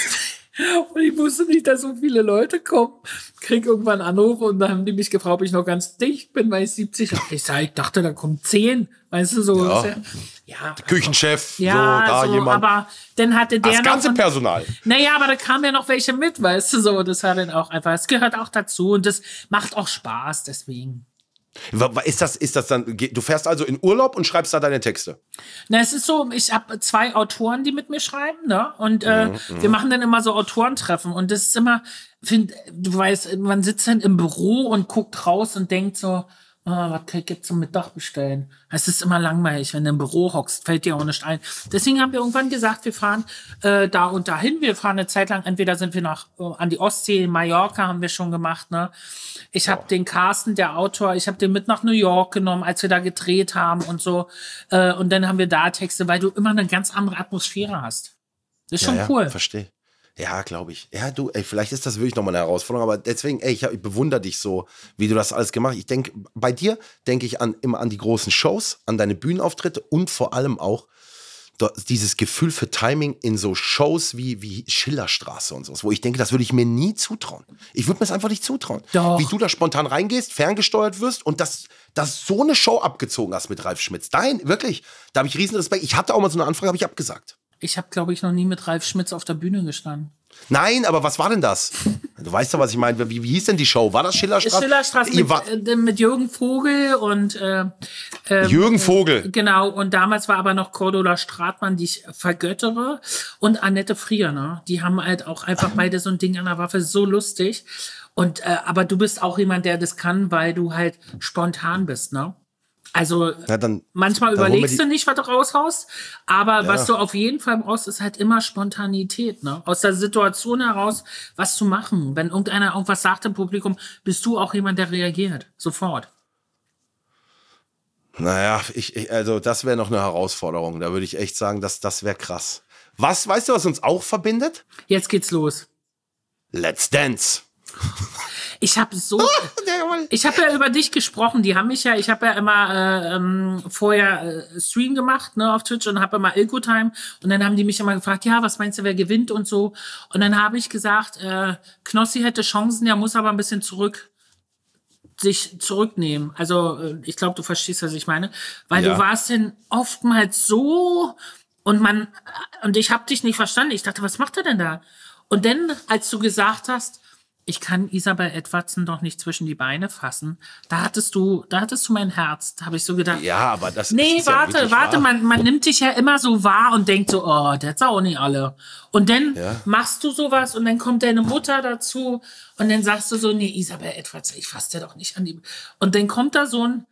und ich wusste nicht, dass so viele Leute kommen. Krieg irgendwann einen Anruf und dann haben die mich gefragt, ob ich noch ganz dicht bin, weil ich 70 habe. Ich sag, ich dachte, da kommen 10. Weißt du, so. Ja. ja, Küchenchef, ja, so, da so, jemand. aber dann hatte der das noch ganze und- Personal. naja, aber da kamen ja noch welche mit, weißt du, so. Das war dann auch einfach, es gehört auch dazu und das macht auch Spaß, deswegen. Ist das, ist das dann, du fährst also in Urlaub und schreibst da deine Texte? Na, es ist so, ich habe zwei Autoren, die mit mir schreiben, ne? Und äh, Mhm, wir machen dann immer so Autorentreffen. Und das ist immer, find, du weißt, man sitzt dann im Büro und guckt raus und denkt so, ah, was kann ich jetzt zum Mittag bestellen? Es ist immer langweilig, wenn du im Büro hockst, fällt dir auch nicht ein. Deswegen haben wir irgendwann gesagt, wir fahren äh, da und dahin. Wir fahren eine Zeit lang, entweder sind wir nach äh, an die Ostsee, Mallorca haben wir schon gemacht, ne? Ich habe den Carsten, der Autor, ich habe den mit nach New York genommen, als wir da gedreht haben und so. Äh, und dann haben wir da Texte, weil du immer eine ganz andere Atmosphäre hast. Das ist schon ja, cool. Ja, verstehe. Ja, glaube ich. Ja, du, ey, vielleicht ist das wirklich nochmal eine Herausforderung, aber deswegen, ey, ich, ich bewundere dich so, wie du das alles gemacht hast. Ich denke, bei dir denke ich an, immer an die großen Shows, an deine Bühnenauftritte und vor allem auch dieses Gefühl für Timing in so Shows wie, wie Schillerstraße und sowas, wo ich denke, das würde ich mir nie zutrauen. Ich würde mir das einfach nicht zutrauen. Doch. Wie du da spontan reingehst, ferngesteuert wirst und das, das so eine Show abgezogen hast mit Ralf Schmitz. Dahin, wirklich, da habe ich riesen Respekt. Ich hatte auch mal so eine Anfrage, habe ich abgesagt. Ich habe, glaube ich, noch nie mit Ralf Schmitz auf der Bühne gestanden. Nein, aber was war denn das? Du weißt doch, was ich meine. Wie, wie hieß denn die Show? War das Schillerstraße? Schillerstraße mit, war, äh, mit Jürgen Vogel und äh, ähm, Jürgen Vogel. Genau, und damals war aber noch Cordula Stratmann, die ich vergöttere, und Annette Frier, ne? Die haben halt auch einfach beide so ein Ding an der Waffe, so lustig. Und äh, aber du bist auch jemand, der das kann, weil du halt spontan bist, ne? Also Na, dann, manchmal dann überlegst du nicht, was du raushaust, aber Ja. was du auf jeden Fall brauchst, ist halt immer Spontanität, ne? Aus der Situation heraus was zu machen. Wenn irgendeiner irgendwas sagt im Publikum, bist du auch jemand, der reagiert. Sofort. Naja, ich, ich, also das wäre noch eine Herausforderung. Da würde ich echt sagen, dass das wäre krass. Was, weißt du, was uns auch verbindet? Jetzt geht's los. Let's Dance. Ich habe so, ich habe ja über dich gesprochen. Die haben mich ja, ich habe ja immer äh, ähm, vorher äh, Stream gemacht ne, auf Twitch und habe immer Ilko Time und dann haben die mich immer gefragt, ja, was meinst du, wer gewinnt und so. Und dann habe ich gesagt, äh, Knossi hätte Chancen, der muss aber ein bisschen zurück sich zurücknehmen. Also äh, ich glaube, du verstehst, was ich meine, weil Ja. du warst denn oftmals so und man und ich habe dich nicht verstanden. Ich dachte, was macht er denn da? Und dann, als du gesagt hast, ich kann Isabel Edwardson doch nicht zwischen die Beine fassen, da hattest du, da hattest du mein Herz. Da habe ich so gedacht, Ja, aber das Nee, ist ja warte, wirklich warte, wahr. man, man nimmt dich ja immer so wahr und denkt so, oh, der auch nicht alle. Und dann Ja. machst du sowas und dann kommt deine Mutter dazu und dann sagst du so, nee, Isabel Edwards, ich fass dir doch nicht an die. Und dann kommt da so ein,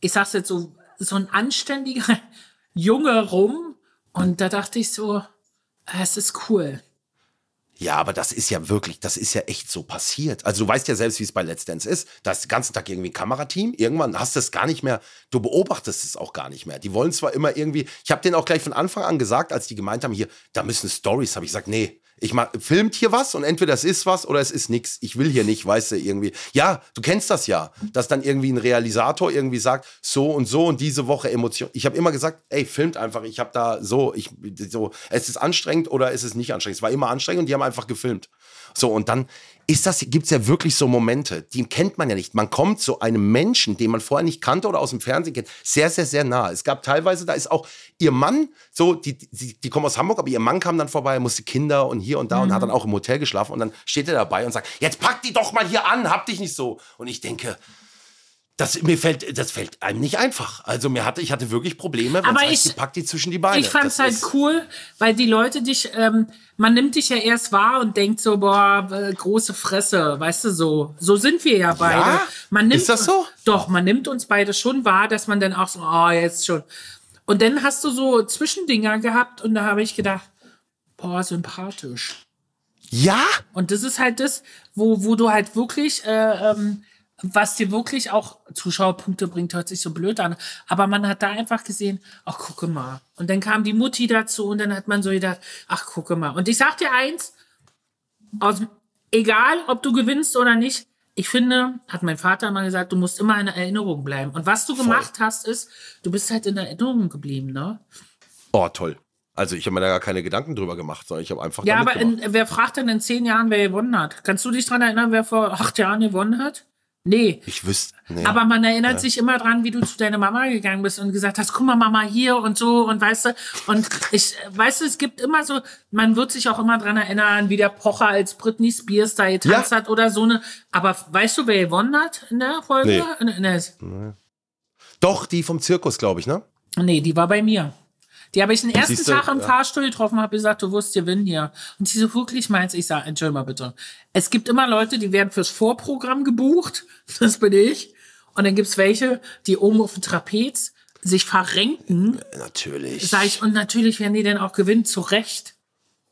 ich sag's jetzt so, so ein anständiger (laughs) Junge rum und da dachte ich so, es ist cool. Ja, aber das ist ja wirklich, das ist ja echt so passiert. Also du weißt ja selbst, wie es bei Let's Dance ist. Da ist den ganzen Tag irgendwie ein Kamerateam. Irgendwann hast du es gar nicht mehr, du beobachtest es auch gar nicht mehr. Die wollen zwar immer irgendwie, ich habe denen auch gleich von Anfang an gesagt, als die gemeint haben, hier, da müssen Stories, habe ich gesagt, nee, ich mach, filmt hier was und entweder es ist was oder es ist nichts. Ich will hier nicht, weißt du, irgendwie. Ja, du kennst das ja, dass dann irgendwie ein Realisator irgendwie sagt, so und so und diese Woche Emotion. Ich habe immer gesagt, ey, filmt einfach. Ich habe da so, ich so, es ist anstrengend oder es ist nicht anstrengend. Es war immer anstrengend und die haben einfach gefilmt. So und dann ist das, gibt's ja wirklich so Momente, die kennt man ja nicht. Man kommt so einem Menschen, den man vorher nicht kannte oder aus dem Fernsehen kennt, sehr, sehr, sehr nah. Es gab teilweise, da ist auch ihr Mann, so, die, die, die kommen aus Hamburg, aber ihr Mann kam dann vorbei, musste Kinder und hier und da und hat dann auch im Hotel geschlafen und dann steht er dabei und sagt, jetzt pack die doch mal hier an, hab dich nicht so. Und ich denke, das, mir fällt, das fällt einem nicht einfach. Also mir hatte, ich hatte wirklich Probleme, wenn Aber es heißt, ich- die zwischen die Beine. Ich fand's Das halt cool, weil die Leute dich, ähm, man nimmt dich ja erst wahr und denkt so, boah, äh, große Fresse, weißt du so. So sind wir ja beide. Ja? Man nimmt, Ist das so? Doch, man nimmt uns beide schon wahr, dass man dann auch so, oh, jetzt schon. Und dann hast du so Zwischendinger gehabt und da habe ich gedacht, boah, sympathisch. Ja? Und das ist halt das, wo, wo du halt wirklich, äh, ähm, was dir wirklich auch Zuschauerpunkte bringt, hört sich so blöd an. Aber man hat da einfach gesehen, ach, gucke mal. Und dann kam die Mutti dazu und dann hat man so gedacht, ach, gucke mal. Und ich sag dir eins, aus, egal ob du gewinnst oder nicht, ich finde, hat mein Vater mal gesagt, du musst immer in Erinnerung bleiben. Und was du gemacht hast, ist, du bist halt in Erinnerung geblieben, ne? Oh, toll. Also ich habe mir da gar keine Gedanken drüber gemacht, sondern ich habe einfach Ja, aber in, wer fragt denn in zehn Jahren, wer gewonnen hat? Kannst du dich dran erinnern, wer vor acht Jahren gewonnen hat? Nee. Ich wüsste, nee. Aber man erinnert sich immer dran, wie du zu deiner Mama gegangen bist und gesagt hast, guck mal, Mama hier und so und weißt du, und ich, weißt du, es gibt immer so, man wird sich auch immer dran erinnern, wie der Pocher als Britney Spears da getanzt Ja. hat oder so eine, aber weißt du, wer gewonnen hat in der Folge? Nee. In, in der, Doch, die vom Zirkus, glaube ich, ne? nee, die war bei mir. Die habe ich den ersten Siehste, Tag im ja. Fahrstuhl getroffen, habe gesagt, du wirst gewinnen hier. Und sie so wirklich meinst, ich sage, entschuldige mal bitte. Es gibt immer Leute, die werden fürs Vorprogramm gebucht. (laughs) Das bin ich. Und dann gibt's welche, die oben auf dem Trapez sich verrenken. Natürlich. Sag ich, und natürlich werden die dann auch gewinnen, zu Recht.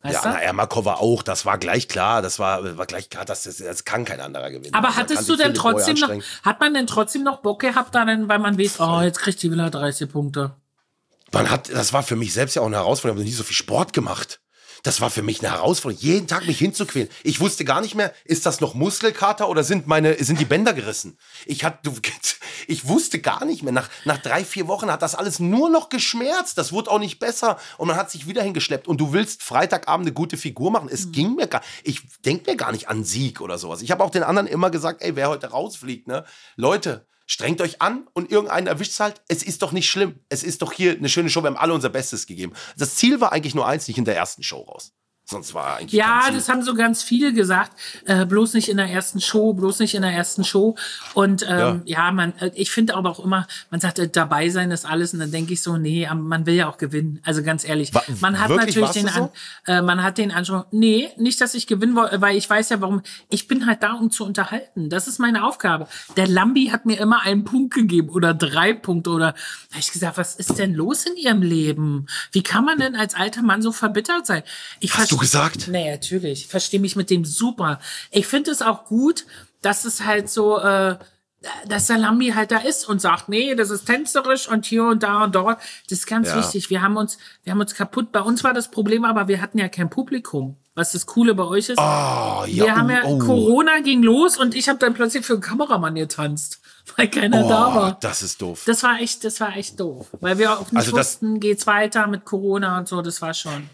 Weißt ja, du? na, Ermakova auch, das war gleich klar, das war, war gleich klar, das, das, das kann kein anderer gewinnen. Aber kann hattest du denn trotzdem noch, hat man denn trotzdem noch Bock gehabt, da dann, weil man weiß, oh, jetzt kriegt die Villa 30 Punkte. Man hat, das war für mich selbst ja auch eine Herausforderung. Ich habe noch nie so viel Sport gemacht. Das war für mich eine Herausforderung, jeden Tag mich hinzuquälen. Ich wusste gar nicht mehr, ist das noch Muskelkater oder sind meine, sind die Bänder gerissen? Ich hatte, (laughs) ich wusste gar nicht mehr. Nach, nach drei, vier Wochen hat das alles nur noch geschmerzt. Das wurde auch nicht besser. Und man hat sich wieder hingeschleppt. Und du willst Freitagabend eine gute Figur machen. Es Mhm. ging mir gar, ich denke mir gar nicht an Sieg oder sowas. Ich habe auch den anderen immer gesagt, ey, wer heute rausfliegt, ne? Leute, Strengt euch an und irgendeinen erwischt halt. Es ist doch nicht schlimm. Es ist doch hier eine schöne Show. Wir haben alle unser Bestes gegeben. Das Ziel war eigentlich nur eins, nicht in der ersten Show raus. Sonst war eigentlich Ja, das haben so ganz viele gesagt. Äh, bloß nicht in der ersten Show, bloß nicht in der ersten Show. Und ähm, ja. man, äh, ich finde aber auch immer, man sagt, äh, dabei sein ist alles. Und dann denke ich so, nee, man will ja auch gewinnen. Also ganz ehrlich, Wa- man hat wirklich? natürlich den, das an, äh, man hat den Anspruch. Nee, nicht, dass ich gewinnen wollte, weil ich weiß ja, warum. Ich bin halt da, um zu unterhalten. Das ist meine Aufgabe. Der Lambi hat mir immer einen Punkt gegeben oder drei Punkte oder. Da hab ich gesagt, was ist denn los in ihrem Leben? Wie kann man denn als alter Mann so verbittert sein? Ich Hast du verste- gesagt? Nee, natürlich. Ich verstehe mich mit dem super. Ich finde es auch gut, dass es halt so, äh, dass Salami halt da ist und sagt, nee, das ist tänzerisch und hier und da und dort. Das ist ganz Ja. wichtig. Wir haben uns, wir haben uns kaputt. Bei uns war das Problem, aber wir hatten ja kein Publikum. Was das Coole bei euch ist. Oh, ja, wir haben ja, oh. Corona ging los und ich habe dann plötzlich für einen Kameramann getanzt, (laughs) weil keiner da Oh, war. das ist doof. Das war echt, das war echt doof. Weil wir auch nicht Also wussten, geht's weiter mit Corona und so, das war schon.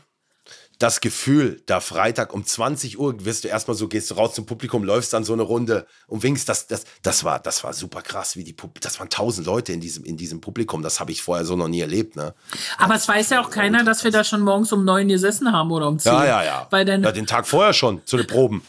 Das Gefühl, da Freitag um 20 Uhr wirst du erstmal so, gehst du raus zum Publikum, läufst dann so eine Runde und winkst, das, das, das war, das war super krass, wie die, Pub- das waren tausend Leute in diesem, in diesem Publikum, das habe ich vorher so noch nie erlebt, ne? Aber es weiß ja auch keiner, dass wir da schon morgens um neun gesessen haben oder um zehn. Ja, ja, ja. Weil dann, ja den Tag vorher schon, zu den Proben.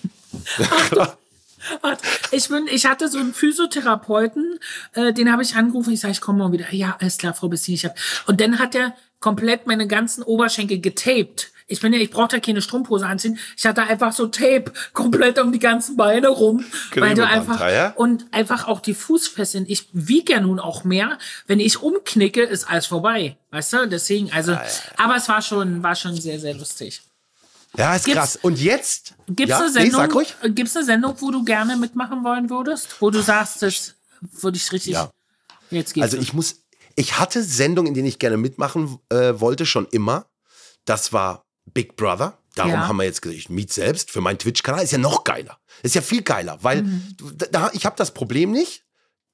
ich bin, ich hatte so einen Physiotherapeuten, äh, den habe ich angerufen. Ich sage, ich komme mal wieder. Ja, alles klar, Frau Bessin. Ich hab, und dann hat er komplett meine ganzen Oberschenkel getaped. Ich bin ja, ich brauchte keine Strumpfhose anziehen. Ich hatte einfach so Tape komplett um die ganzen Beine rum, weil du einfach ja, ja? und einfach auch die Fußfesseln. Ich wiege ja nun auch mehr. Wenn ich umknicke, ist alles vorbei, weißt du? Deswegen, also, aber es war schon, war schon sehr, sehr lustig. Ja, ist Gibt's- krass. Und jetzt? Gibt es ja? eine, Nee, Sendung, gibt's eine Sendung, wo du gerne mitmachen wollen würdest? Wo du sagst, das würde ich richtig. Ja. Jetzt geht's. Also ich muss, ich hatte Sendungen, in denen ich gerne mitmachen äh, wollte, schon immer. Das war Big Brother. Darum Ja. haben wir jetzt gesagt, ich miet selbst für meinen Twitch-Kanal. Ist ja noch geiler. Ist ja viel geiler, weil Mhm. da, ich habe das Problem nicht.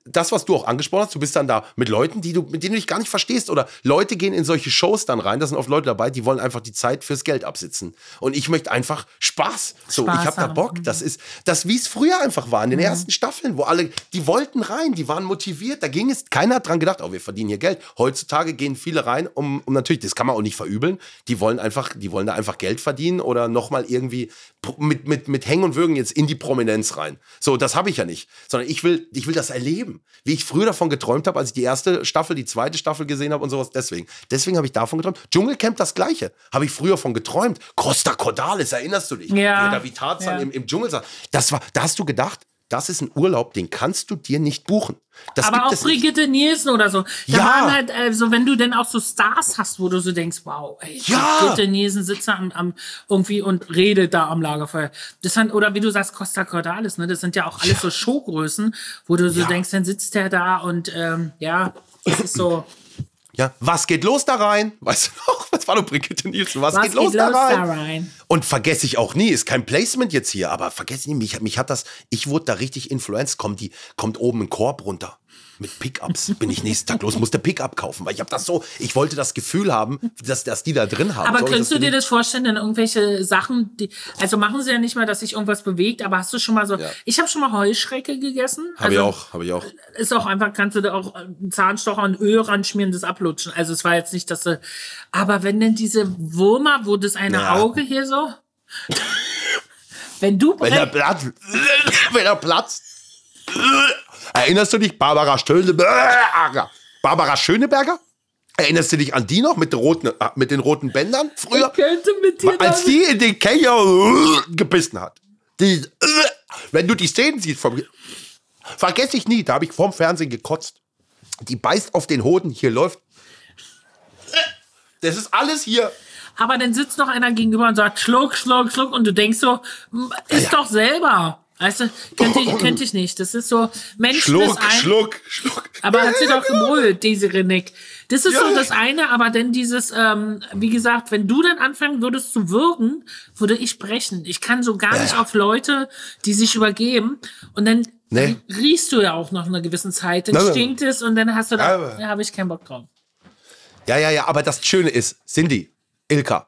Das, was du auch angesprochen hast, du bist dann da mit Leuten, die du, mit denen du dich gar nicht verstehst. Oder Leute gehen in solche Shows dann rein. Da sind oft Leute dabei, die wollen einfach die Zeit fürs Geld absitzen. Und ich möchte einfach Spaß. So, Spaß ich habe da. Mhm. Bock. Das ist das, wie es früher einfach war in den ersten Staffeln, wo alle, die wollten rein, die waren motiviert. Da ging es, keiner hat dran gedacht, oh, wir verdienen hier Geld. Heutzutage gehen viele rein, um, um natürlich, das kann man auch nicht verübeln. Die wollen einfach, die wollen da einfach Geld verdienen oder nochmal irgendwie mit, mit, mit Hängen und Würgen jetzt in die Prominenz rein. So, das habe ich ja nicht. Sondern ich will, ich will das erleben. Wie ich früher davon geträumt habe, als ich die erste Staffel, die zweite Staffel gesehen habe und sowas. Deswegen. Deswegen habe ich davon geträumt. Dschungelcamp das gleiche. Habe ich früher von geträumt. Costa Cordalis, erinnerst du dich? Ja. Wie er da wie Tarzan Ja. im, im Dschungel saß. Das war, da hast du gedacht, das ist ein Urlaub, den kannst du dir nicht buchen. Das aber auch es nicht. Brigitte Nielsen oder so. Da Ja. waren halt, also wenn du denn auch so Stars hast, wo du so denkst, wow, ey, Ja. Brigitte Nielsen sitzt da am, am irgendwie und redet da am Lagerfeuer. Das sind, oder wie du sagst, Costa Cordalis, ne? Das sind ja auch alles so Showgrößen, wo du so Ja. denkst, dann sitzt der da und ähm, ja, das ist so. Ja, was geht los da rein? (laughs) Weißt du noch? Was war doch Brigitte Nielsen? Was, Was geht, los, geht da los rein? da rein? Und vergesse ich auch nie, ist kein Placement jetzt hier, aber vergesse nie, mich, mich hat das, ich wurde da richtig influenced. Kommt, die, kommt oben ein Korb runter. Mit Pickups bin ich nächsten Tag los, musste Pickup kaufen, weil ich habe das so, ich wollte das Gefühl haben, dass, dass die da drin haben. Aber So, könntest das du dir das vorstellen, denn irgendwelche Sachen, die, also machen sie ja nicht mal, dass sich irgendwas bewegt, aber hast du schon mal so, ich habe schon mal Heuschrecke gegessen. Habe ich also, auch, habe ich auch. Ist auch einfach, kannst du da auch einen Zahnstocher und Öl ranschmieren, das ablutschen. Also es war jetzt nicht, dass du, aber wenn denn diese Würmer, wo das eine Ja. Auge hier so, (laughs) wenn du Wenn er brech- (laughs) platzt, wenn er platzt. Erinnerst du dich, Barbara Schöneberger? Barbara Schöneberger? Erinnerst du dich an die noch mit den roten, äh, mit den roten Bändern früher? könnte mit dir Als die in den Kelcher äh, gebissen hat. Die, äh, wenn du die Szenen siehst, vom, vergesse ich nie, da habe ich vorm Fernsehen gekotzt. Die beißt auf den Hoden, hier läuft. Das ist alles hier. Aber dann sitzt noch einer gegenüber und sagt Schluck, Schluck, Schluck und du denkst so, "M, ist doch selber. Weißt du, könnte ich, könnte ich nicht. Das ist so, Menschen Schluck, ist ein, Schluck, Schluck. Aber hat sie doch gebrüllt, diese Renick. Das ist Ja. so das eine, aber dann dieses, ähm, wie gesagt, wenn du dann anfangen würdest zu würgen, würde ich brechen. Ich kann so gar nicht auf Leute, die sich übergeben. Und dann Nee. riechst du ja auch nach einer gewissen Zeit, dann Nein, nein. stinkt es und dann hast du da, ja, habe ich keinen Bock drauf. Ja, ja, ja, aber das Schöne ist, Cindy, Ilka.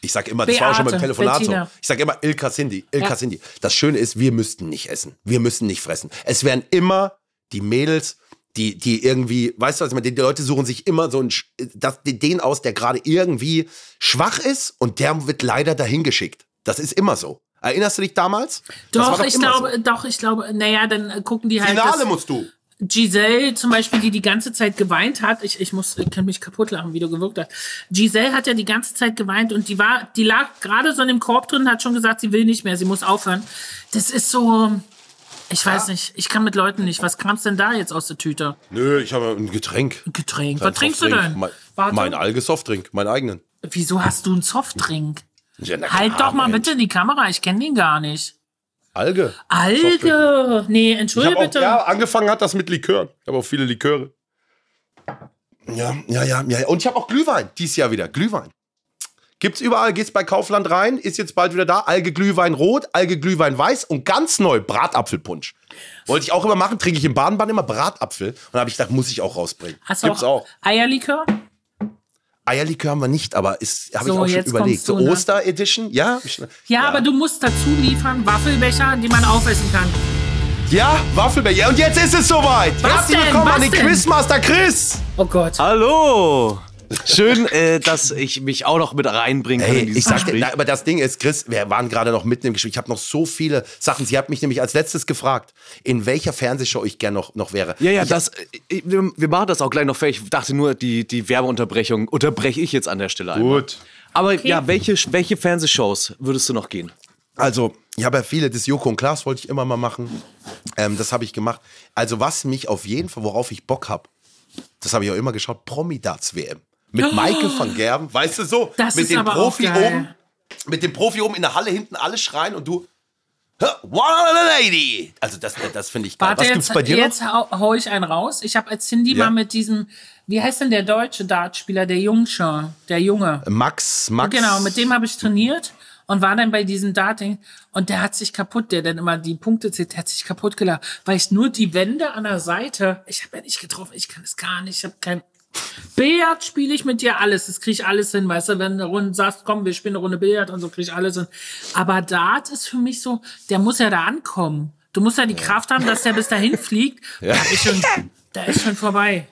Ich sag immer, das war auch schon beim Beate, Telefonat so. Ich sag immer Ilka Cindy, Ilka Ja. Cindy. Das Schöne ist, wir müssten nicht essen. Wir müssen nicht fressen. Es werden immer die Mädels, die, die irgendwie, weißt du was ich meine, die Leute suchen sich immer so einen, das, den aus, der gerade irgendwie schwach ist und der wird leider dahin geschickt. Das ist immer so. Erinnerst du dich damals? War Doch, ich glaube, so. doch, ich glaube, naja, dann gucken die halt. Finale musst du. Giselle zum Beispiel, die die ganze Zeit geweint hat, ich, ich muss, ich kann mich kaputt lachen, wie du gewirkt hast. Giselle hat ja die ganze Zeit geweint und die war, die lag gerade so in dem Korb drin, hat schon gesagt, sie will nicht mehr, sie muss aufhören. Das ist so, ich weiß nicht, ich kann mit Leuten nicht. Was kam's denn da jetzt aus der Tüte? Nö, ich habe ein Getränk. Ein Getränk. Was trinkst du Softdrink. denn? Mein, Warte. mein Alge-Softdrink, meinen eigenen. Wieso hast du einen Softdrink? Ja, Halt doch mal bitte in die Kamera, ich kenne den gar nicht. Alge. Alge! Nee, entschuldige hab auch, bitte. ja, angefangen hat das mit Likör. Ich habe auch viele Liköre. Ja, ja, ja, ja. Und ich habe auch Glühwein. Dieses Jahr wieder. Glühwein. Gibt's überall, gehst bei Kaufland rein, ist jetzt bald wieder da. Alge Glühwein rot, Alge Glühwein weiß und ganz neu Bratapfelpunsch. Wollte ich auch immer machen, trinke ich im Badenbad immer Bratapfel. Und da habe ich gedacht, muss ich auch rausbringen. Hast Gibt's auch, auch. Eierlikör? Eierlikör haben wir nicht, aber habe So, ich auch schon überlegt. So ne? Oster-Edition, ja? ich- Ja, aber du musst dazu liefern Waffelbecher, die man aufessen kann. Ja, Waffelbecher. Und jetzt ist es soweit. Was Herzlich denn? willkommen Was an den denn? Quizmaster Chris. Oh Gott. Hallo! Schön, äh, dass ich mich auch noch mit reinbringen kann Hey, in dieses ich sag dir, Gespräch. na, aber das Ding ist, Chris, wir waren gerade noch mitten im Gespräch. Ich habe noch so viele Sachen. Sie hat mich nämlich als letztes gefragt, in welcher Fernsehshow ich gern noch, noch wäre. Ja, ja, ich, das, äh, wir, wir machen das auch gleich noch fertig. Ich dachte nur, die, die Werbeunterbrechung unterbreche ich jetzt an der Stelle einmal. Gut. Aber ja, welche, welche Fernsehshows würdest du noch gehen? Also, ich habe ja viele, das Joko und Klaas wollte ich immer mal machen. Ähm, das habe ich gemacht. Also, was mich auf jeden Fall, worauf ich Bock habe, das habe ich auch immer geschaut, Promi-Darts-WM. Mit Michael van Gerben, weißt du so, Das mit aber Profi oben. mit dem Profi oben in der Halle hinten alle schreien und du. One lady! Also, das, das finde ich geil. Warte, Was gibt's jetzt, bei dir noch? jetzt hau, hau ich einen raus. Ich habe als Cindy Ja. mal mit diesem, wie heißt denn der deutsche Dartspieler, der Jungscher, der Junge. Max, Max. Genau, mit dem habe ich trainiert und war dann bei diesem Darting und der hat sich kaputt, der dann immer die Punkte zählt, der hat sich kaputt gelacht, weil ich nur die Wände an der Seite, ich habe ja nicht getroffen, ich kann es gar nicht, ich habe kein Billard spiele ich mit dir alles, das kriege ich alles hin, weißt du, wenn du Runde sagst, komm, wir spielen eine Runde Billard und so kriege ich alles hin. Aber Dart ist für mich so, der muss ja da ankommen. Du musst ja die Kraft haben, dass der bis dahin (laughs) fliegt. Da, ist schon, da ist schon vorbei.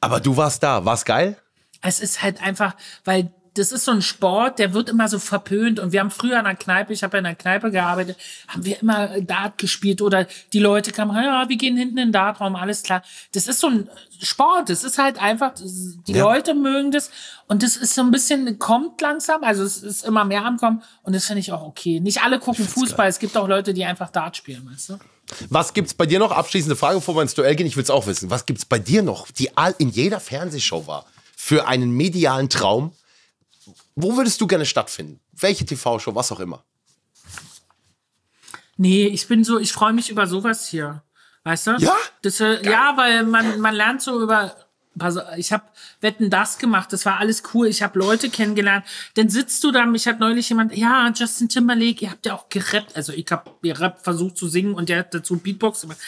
Aber du warst da. War's geil? Es ist halt einfach, weil das ist so ein Sport, der wird immer so verpönt. Und wir haben früher in der Kneipe, ich habe ja in der Kneipe gearbeitet, haben wir immer Dart gespielt oder die Leute kamen, ja, wir gehen hinten in den Dartraum, alles klar. Das ist so ein Sport, das ist halt einfach, die Ja. Leute mögen das und das ist so ein bisschen, kommt langsam, also es ist immer mehr am Kommen und das finde ich auch okay. Nicht alle gucken Fußball, es gibt auch Leute, die einfach Dart spielen, weißt du? Was gibt's bei dir noch? Abschließende Frage, bevor wir ins Duell gehen. Ich will's auch wissen. Was gibt's bei dir noch, die all in jeder Fernsehshow war, für einen medialen Traum? Wo würdest du gerne stattfinden? Welche TV-Show, was auch immer? Nee, ich bin so, ich freue mich über sowas hier. Weißt du? Ja? Das, äh, ja, weil man, man lernt so über. Ich habe Wetten das gemacht, das war alles cool. Ich habe Leute kennengelernt. Dann sitzt du da, mich hat neulich jemand, ja, Justin Timberlake, ihr habt ja auch gerappt. Also ich habe gerappt, versucht zu singen und der hat dazu Beatbox gemacht.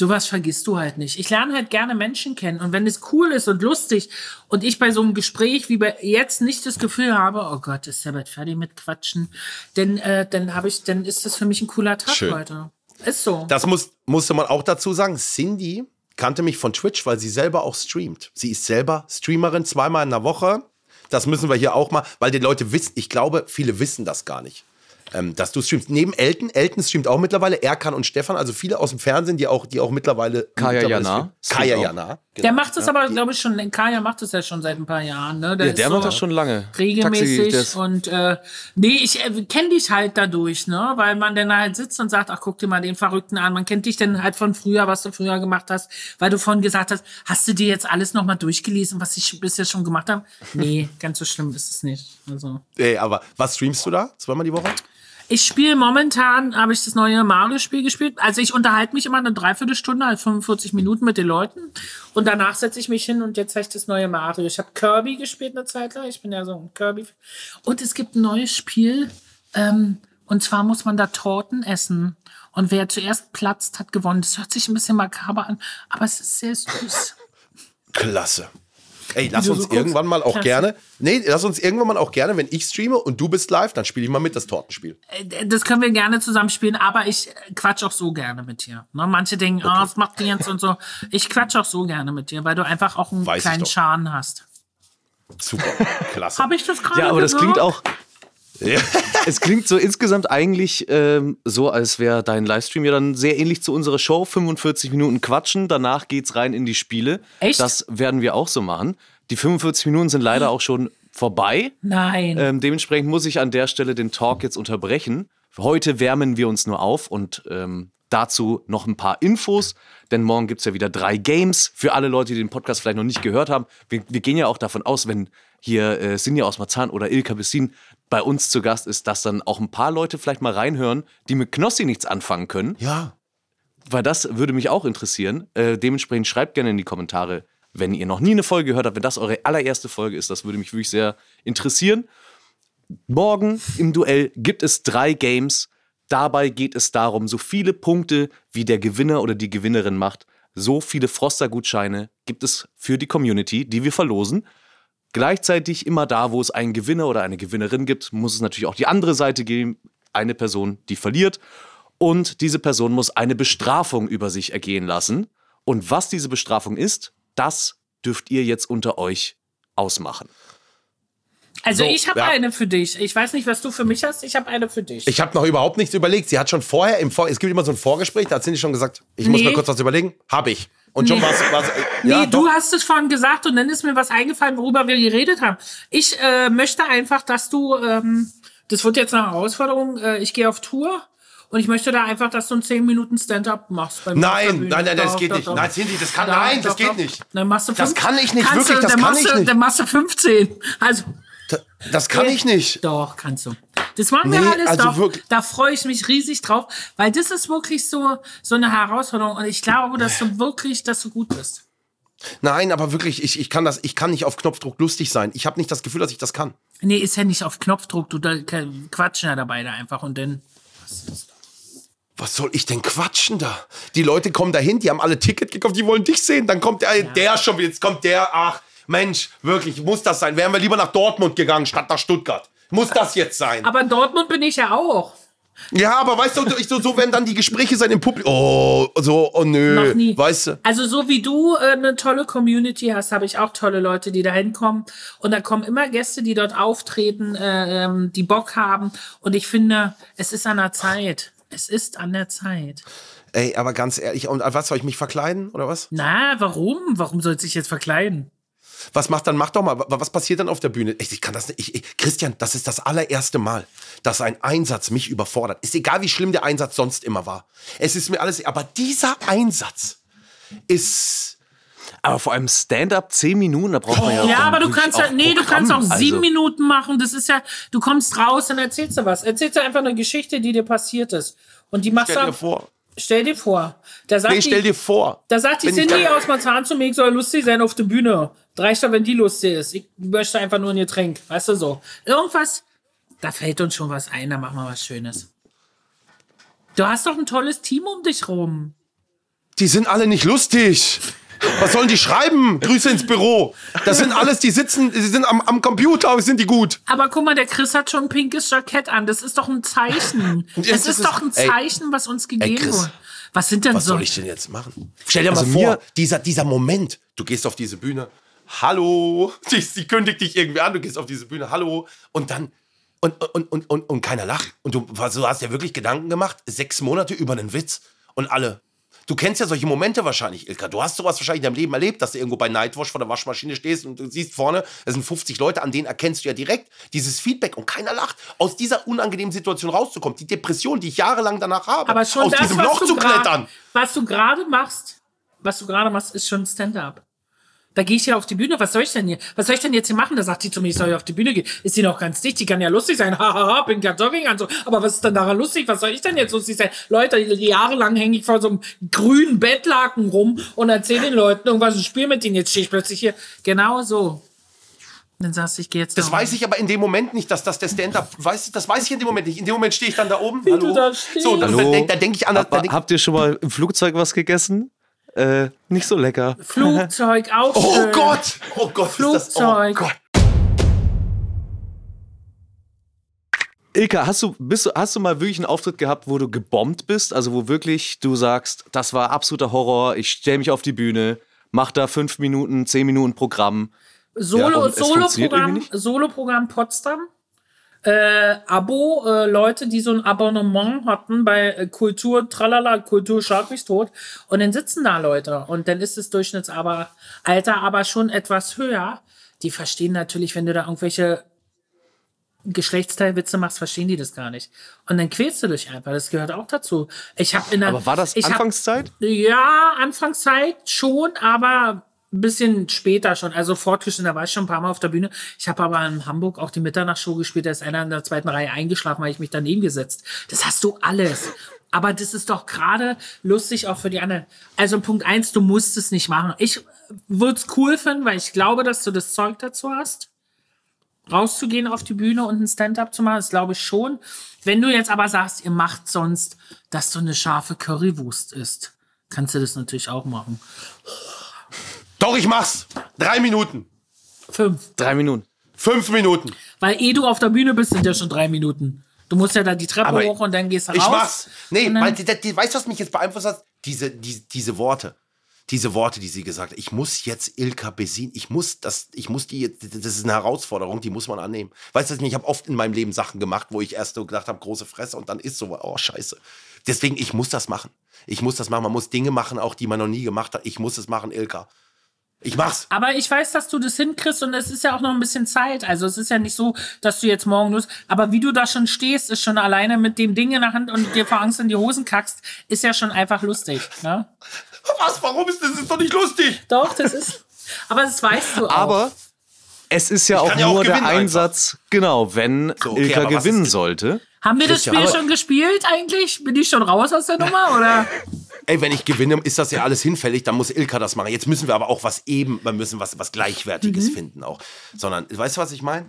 Sowas vergisst du halt nicht. Ich lerne halt gerne Menschen kennen. Und wenn es cool ist und lustig und ich bei so einem Gespräch wie bei jetzt nicht das Gefühl habe, oh Gott, ist der bald fertig mit Quatschen, dann, äh, dann habe ich, dann ist das für mich ein cooler Tag Schön. heute. Ist so. Das muss, musste man auch dazu sagen. Cindy kannte mich von Twitch, weil sie selber auch streamt. Sie ist selber Streamerin zweimal in der Woche. Das müssen wir hier auch mal, weil die Leute wissen, ich glaube, viele wissen das gar nicht. Ähm, dass du streamst. Neben Elton, Elton streamt auch mittlerweile, Erkan und Stefan, also viele aus dem Fernsehen, die auch, die auch mittlerweile. Kaya mittlerweile Jana Kaya. Jana. Genau. Der macht das aber, glaube ich, schon, Kaya macht das ja schon seit ein paar Jahren, ne? Der, Ja, ist der so macht das schon lange. Regelmäßig Taxi, und äh, nee, ich äh, kenne dich halt dadurch, ne? Weil man dann halt sitzt und sagt, ach, guck dir mal den Verrückten an. Man kennt dich dann halt von früher, was du früher gemacht hast, weil du vorhin gesagt hast, hast du dir jetzt alles nochmal durchgelesen, was ich bisher schon gemacht habe? Nee, ganz so schlimm ist es nicht. Also. Ey, aber was streamst du da? Zweimal die Woche? Ich spiele momentan, habe ich das neue Mario-Spiel gespielt. Also ich unterhalte mich immer eine Dreiviertelstunde, halt 45 Minuten mit den Leuten. Und danach setze ich mich hin und jetzt habe ich das neue Mario. Ich habe Kirby gespielt eine Zeit lang. Ich bin ja so ein Kirby. Und es gibt ein neues Spiel. Ähm, und zwar muss man da Torten essen. Und wer zuerst platzt, hat gewonnen. Das hört sich ein bisschen makaber an, aber es ist sehr süß. Klasse. Ey, lass uns so guckst? irgendwann mal auch Klasse. gerne. Nee, lass uns irgendwann mal auch gerne, wenn ich streame und du bist live, dann spiele ich mal mit das Tortenspiel. Äh, Das können wir gerne zusammen spielen, aber ich quatsch auch so gerne mit dir. Ne? Manche denken, ah, was macht die jetzt und so. Ich quatsch auch so gerne mit dir, weil du einfach auch einen Weiß kleinen. Schaden hast. Super. Klasse. Habe ich das gerade Ja, aber das gesagt? klingt auch. (laughs) Es klingt so insgesamt eigentlich ähm, so, als wäre dein Livestream ja dann sehr ähnlich zu unserer Show. 45 Minuten quatschen, danach geht's rein in die Spiele. Echt? Das werden wir auch so machen. Die 45 Minuten sind leider auch schon vorbei. Nein. Ähm, dementsprechend muss ich an der Stelle den Talk jetzt unterbrechen. Heute wärmen wir uns nur auf und ähm, dazu noch ein paar Infos, denn morgen gibt es ja wieder drei Games für alle Leute, die den Podcast vielleicht noch nicht gehört haben. Wir, wir gehen ja auch davon aus, wenn hier äh, Sinja aus Marzahn oder Ilka Bessin bei uns zu Gast ist, dass dann auch ein paar Leute vielleicht mal reinhören, die mit Knossi nichts anfangen können Ja. weil das würde mich auch interessieren. Äh, dementsprechend schreibt gerne in die Kommentare, wenn ihr noch nie eine Folge gehört habt, wenn das eure allererste Folge ist. Das würde mich wirklich sehr interessieren. Morgen im Duell gibt es drei Games. Dabei geht es darum, so viele Punkte wie der Gewinner oder die Gewinnerin macht, so viele Froster-Gutscheine gibt es für die Community, die wir verlosen. Gleichzeitig immer da, wo es einen Gewinner oder eine Gewinnerin gibt, muss es natürlich auch die andere Seite geben. Eine Person, die verliert. Und diese Person muss eine Bestrafung über sich ergehen lassen. Und was diese Bestrafung ist, das dürft ihr jetzt unter euch ausmachen. also so, ich habe ja. eine für dich. Ich weiß nicht, was du für mich hast. Ich habe eine für dich. Ich habe noch überhaupt nichts überlegt. Sie hat schon vorher im Vor es gibt immer so ein Vorgespräch, da hat Cindy schon gesagt, ich muss Nee. mir kurz was überlegen. Habe ich. Und schon Nee. was was Nee, ja, du doch. hast es vorhin gesagt und dann ist mir was eingefallen, worüber wir geredet haben. Ich äh, möchte einfach, dass du, ähm, das wird jetzt eine Herausforderung, äh, ich gehe auf Tour und ich möchte da einfach, dass du ein 10 Minuten Stand-up machst. Nein, Bühne. nein, nein, das geht nicht. Nein, das kann nein, das geht nicht. Dann machst du Das fünf- kann ich nicht, wirklich, du, das kann ich du, nicht. Dann machst du 15. Also, das kann ich nicht. Doch, kannst du. Das machen Nee, wir alles also doch. wirklich- Da freue ich mich riesig drauf, weil das ist wirklich so, so eine Herausforderung. Und ich glaube, dass du wirklich, dass du gut bist. Nein, aber wirklich, ich, ich kann das, ich kann nicht auf Knopfdruck lustig sein. Ich habe nicht das Gefühl, dass ich das kann. Nee, ist ja nicht auf Knopfdruck, du da, quatschen ja dabei da einfach und dann. Was soll ich denn quatschen da? Die Leute kommen dahin, die haben alle Ticket gekauft, die wollen dich sehen. Dann kommt der, der schon wieder, jetzt kommt der, ach, Mensch, wirklich, muss das sein? Wären wir lieber nach Dortmund gegangen, statt nach Stuttgart. Muss das jetzt sein? Aber in Dortmund bin ich ja auch. Ja, aber weißt du, ich, so, so werden dann die Gespräche sein im Publikum. Oh, so, oh nö. Noch nie. Weißt du? Also so wie du äh, eine tolle Community hast, habe ich auch tolle Leute, die da hinkommen. Und da kommen immer Gäste, die dort auftreten, äh, ähm, die Bock haben. Und ich finde, es ist an der Zeit. Es ist an der Zeit. Ey, aber ganz ehrlich, und was soll ich mich verkleiden oder was? Na, warum? Warum soll sich jetzt verkleiden? Was macht dann, mach doch mal, wa- was passiert dann auf der Bühne? Ich, ich kann das nicht, ich, ich, Christian, das ist das allererste Mal, dass ein Einsatz mich überfordert. Ist egal, wie schlimm der Einsatz sonst immer war. Es ist mir alles, aber dieser Einsatz ist, Aber vor allem Stand-up 10 Minuten, da braucht man ja. Ja, aber du kannst ja, auch nee, du Programm. kannst auch sieben Also, Minuten machen. Das ist ja, du kommst raus und erzählst du was. Erzählst du einfach eine Geschichte, die dir passiert ist. Und die machst stell du. dir vor. Stell dir vor. Da sagt Nee, stell die, dir vor. Da sagt die Cindy aus Marzahn zu mir, ich soll lustig sein auf der Bühne. Reicht doch, wenn die lustig ist. Ich möchte einfach nur ein Getränk. Weißt du so. Irgendwas, da fällt uns schon was ein, da machen wir was Schönes. Du hast doch ein tolles Team um dich rum. Die sind alle nicht lustig. Was sollen die schreiben? Grüße ins Büro. Das sind alles, die sitzen, die sind am, am Computer, aber sind die gut. Aber guck mal, der Chris hat schon ein pinkes Jackett an. Das ist doch ein Zeichen. (laughs) Das ist ist doch ein es- ey. Zeichen, was uns gegeben Chris, wurde. Was sind denn Was so? soll ich denn jetzt machen? Stell dir Also mal vor, mir- dieser, dieser Moment, du gehst auf diese Bühne, hallo, (laughs) die, die kündigt dich irgendwie an, du gehst auf diese Bühne, hallo, und dann, und, und, und, und, und keiner lacht. Und du, was, du hast ja wirklich Gedanken gemacht, sechs Monate über einen Witz und alle. Du kennst ja solche Momente wahrscheinlich, Ilka. Du hast sowas wahrscheinlich in deinem Leben erlebt, dass du irgendwo bei Nightwash vor der Waschmaschine stehst und du siehst vorne, es sind 50 Leute, an denen erkennst du ja direkt dieses Feedback und keiner lacht. Aus dieser unangenehmen Situation rauszukommen, die Depression, die ich jahrelang danach habe, Aber schon aus das, diesem Loch zu klettern. Was du gerade machst, was du gerade machst, ist schon Stand-up. Da gehe ich ja auf die Bühne. Was soll ich denn hier? Was soll ich denn jetzt hier machen? Da sagt die zu mir, ich soll ja auf die Bühne gehen. Ist die noch ganz dicht? Die kann ja lustig sein. (laughs) Hahaha, bin ja Jogging an so. Aber was ist denn daran lustig? Was soll ich denn jetzt lustig sein? Leute, jahrelang hänge ich vor so einem grünen Bettlaken rum und erzähle den Leuten irgendwas und spiele mit denen. Jetzt stehe ich plötzlich hier. Genau so. Dann sagst du, ich gehe jetzt Das weiß ich aber in dem Moment nicht, dass das der Stand-up, weißt du, das weiß ich in dem Moment nicht. In dem Moment stehe ich dann da oben. Wie hallo. du da stehst. So, dann, Hallo? dann, da denke ich an. Da Aber denk, habt ihr schon mal im Flugzeug was gegessen? Äh, nicht so lecker. Flugzeug (laughs) auch oh schön. Gott! Oh Gott! Ist das, oh Flugzeug. Gott. Ilka, hast du, bist du, hast du mal wirklich einen Auftritt gehabt, wo du gebombt bist? Also wo wirklich du sagst, das war absoluter Horror, ich stelle mich auf die Bühne, mach da fünf Minuten, zehn Minuten Programm. Ja, Solo, funktioniert Solo-Programm? Solo-Programm Potsdam. Äh, Abo, äh, Leute, die so ein Abonnement hatten bei äh, Kultur, tralala, Kultur schlag mich tot. Und dann sitzen da Leute. Und dann ist das Durchschnittsalter aber schon etwas höher. Die verstehen natürlich, wenn du da irgendwelche Geschlechtsteilwitze machst, verstehen die das gar nicht. Und dann quälst du dich einfach. Das gehört auch dazu. Ich habe in der, Aber war das ich hab- Anfangszeit? ja, Anfangszeit schon, aber ein bisschen später schon. Also fortgeschritten, da war ich schon ein paar Mal auf der Bühne. Ich habe aber in Hamburg auch die Mitternachtsshow gespielt. Da ist einer in der zweiten Reihe eingeschlafen, weil ich mich daneben gesetzt. Das hast du alles. Aber das ist doch gerade lustig auch für die anderen. Also Punkt eins, du musst es nicht machen. Ich würde es cool finden, weil ich glaube, dass du das Zeug dazu hast rauszugehen auf die Bühne und ein Stand-up zu machen, das glaube ich schon. Wenn du jetzt aber sagst, ihr macht sonst, dass du eine scharfe Currywurst isst, kannst du das natürlich auch machen. Doch, ich mach's. Drei Minuten. Fünf. Drei Minuten. Fünf Minuten. Weil eh du auf der Bühne bist, sind ja schon drei Minuten. Du musst ja da die Treppe Aber hoch und dann gehst du raus. Ich mach's. Nee, weil, die, die, weißt du, was mich jetzt beeinflusst hat? Diese, die, diese Worte. Diese Worte, die sie gesagt hat. Ich muss jetzt Ilka besiegen. Ich muss das, ich muss die jetzt, das ist eine Herausforderung, die muss man annehmen. Weißt du, ich habe oft in meinem Leben Sachen gemacht, wo ich erst so gedacht habe, große Fresse und dann ist so, oh, scheiße. Deswegen, ich muss das machen. Ich muss das machen. Man muss Dinge machen, auch die man noch nie gemacht hat. Ich muss es machen, Ilka. Ich mach's. Aber ich weiß, dass du das hinkriegst und es ist ja auch noch ein bisschen Zeit. Also es ist ja nicht so, dass du jetzt morgen los. Aber wie du da schon stehst, ist schon alleine mit dem Ding in der Hand und dir vor Angst in die Hosen kackst, ist ja schon einfach lustig. Ne? Was? Warum ist das? Das ist doch nicht lustig. Doch, das ist. Aber das weißt du auch. Aber Es ist ja auch ja auch nur der gewinnen einfach. Einsatz, genau, wenn So, okay, Ilka gewinnen sollte. Haben wir das Spiel schon gespielt eigentlich? Bin ich schon raus aus der Nummer? Oder? (laughs) Ey, wenn ich gewinne, ist das ja alles hinfällig, dann muss Ilka das machen. Jetzt müssen wir aber auch was eben, wir müssen was, was Gleichwertiges Mhm. finden auch. Sondern, weißt du, was ich meine?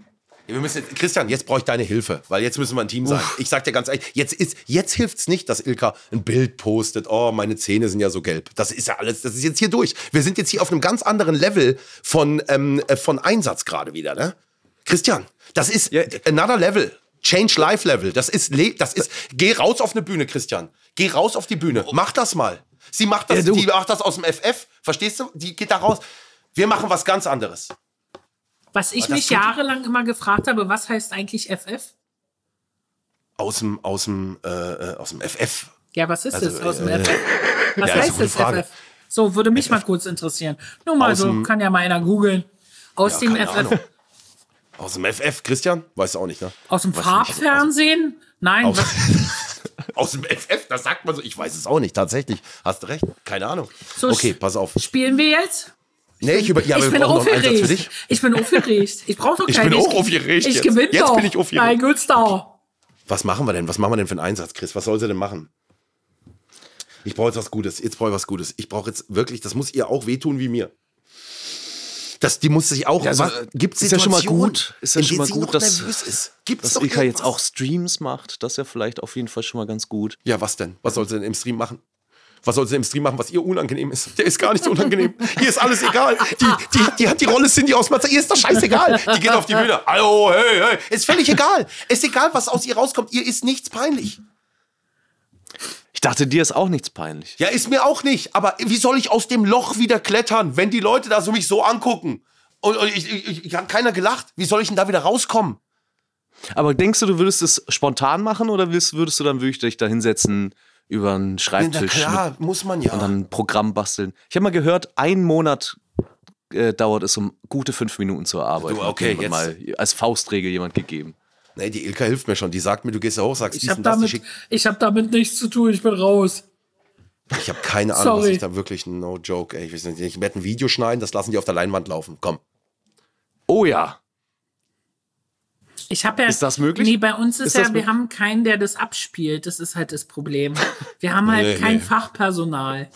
Wir müssen Christian, jetzt brauche ich deine Hilfe, weil jetzt müssen wir ein Team sein. Ich sag dir ganz ehrlich, jetzt, ist, jetzt hilft's nicht, dass Ilka ein Bild postet, oh, meine Zähne sind ja so gelb. Das ist ja alles, das ist jetzt hier durch. Wir sind jetzt hier auf einem ganz anderen Level von, ähm, äh, von Einsatz gerade wieder, ne? Christian, das ist another level. Change Life Level. Das ist, das ist, geh raus auf eine Bühne, Christian. Geh raus auf die Bühne. Mach das mal. Sie macht das, Ja, die macht das aus dem FF. Verstehst du? Die geht da raus. Wir machen was ganz anderes. Was ich mich jahrelang immer gefragt habe, was heißt eigentlich FF? Aus dem, aus dem, äh, äh, aus dem FF. Ja, was ist Also, das aus dem äh, FF? Was ja, heißt das Frage. FF? So, würde mich mal kurz interessieren. Nur mal Aus so, dem- kann ja mal einer googeln. Aus Ja, dem FF. Ahnung. Aus dem FF, Christian? Weißt du auch nicht, ne? Aus dem. Farbfernsehen? Nein, Aus, was, (laughs) aus dem FF, das sagt man so. Ich weiß es auch nicht, tatsächlich. Hast du recht. Keine Ahnung. So, okay, pass auf. spielen wir jetzt? Nee, ich, über, ja, ich bin aufgeregt. Ich bin aufgeregt. Ich brauche doch Ich keine. bin auch aufgeregt Ich jetzt. gewinne Jetzt doch. bin ich aufgeregt. Mein Gütstau. Was machen wir denn? Was machen wir denn für einen Einsatz, Chris? Was soll sie denn machen? Ich brauche jetzt was Gutes. Jetzt brauche ich was Gutes. Ich brauche jetzt wirklich, das muss ihr auch wehtun wie mir. Das, die muss sich auch. Ja, also, äh, gibt's ist ja schon mal gut. Ist ja schon mal gut, dass- Dass Ilka jetzt auch Streams macht, das ist ja vielleicht auf jeden Fall schon mal ganz gut. Ja, was denn? Was soll sie denn im Stream machen? Was soll sie im Stream machen, was ihr unangenehm ist? (laughs) Der ist gar nicht so unangenehm. Ihr ist alles egal. Die, die, die hat die Rolle Cindy aus Mazda. Ihr ist doch scheißegal. Die geht auf die (laughs) Bühne. Hallo, hey, hey. Ist völlig egal. Ist egal, was aus ihr rauskommt. Ihr ist nichts peinlich. Ich dachte, dir ist auch nichts peinlich. Ja, ist mir auch nicht. Aber wie soll ich aus dem Loch wieder klettern, wenn die Leute da so mich so angucken? Und, und ich, ich, ich hat keiner gelacht. Wie soll ich denn da wieder rauskommen? Aber denkst du, du würdest es spontan machen oder würdest du dann wirklich dich da hinsetzen über einen Schreibtisch klar, muss man ja. mit, und dann ein Programm basteln? Ich habe mal gehört, ein Monat äh, dauert es, um gute fünf Minuten zu erarbeiten. Du, okay, mir mal als Faustregel jemand gegeben. Nee, die Ilka hilft mir schon. Die sagt mir, du gehst da hoch, sagst Ich habe damit, ich hab damit nichts zu tun. Ich bin raus. Ich habe keine Ahnung, was Sorry. ich da wirklich, no joke, ey. Ich, weiß nicht, ich werde ein Video schneiden, das lassen die auf der Leinwand laufen. Komm. Oh ja. Ich habe ja. Ist das möglich? Nee, bei uns ist, Ist ja, wir möglich? haben keinen, der das abspielt. Das ist halt das Problem. Wir haben halt Nee, kein nee. Fachpersonal.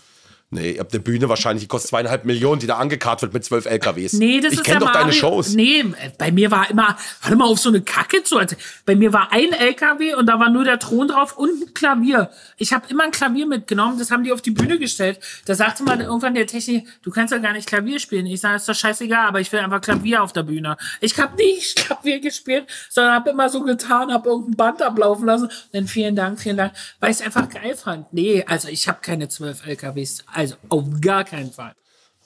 Nee, habt eine Bühne wahrscheinlich, die kostet zweieinhalb Millionen, die da angekarrt wird mit zwölf LKWs. Nee, das ich ist kenne ja doch deine Mario- Shows. Nee, bei mir war immer, warte mal auf so eine Kacke zu. Also, bei mir war ein LKW und da war nur der Thron drauf und ein Klavier. Ich habe immer ein Klavier mitgenommen, das haben die auf die Bühne gestellt. Da sagte mal irgendwann der Technik, du kannst ja gar nicht Klavier spielen. Ich sage, ist doch scheißegal, aber ich will einfach Klavier auf der Bühne. Ich habe nicht (laughs) Klavier gespielt, sondern habe immer so getan, habe irgendein Band ablaufen lassen. Dann vielen Dank, vielen Dank, weil ich es einfach geil fand. Nee, also ich habe keine zwölf LKWs. Also auf gar keinen Fall.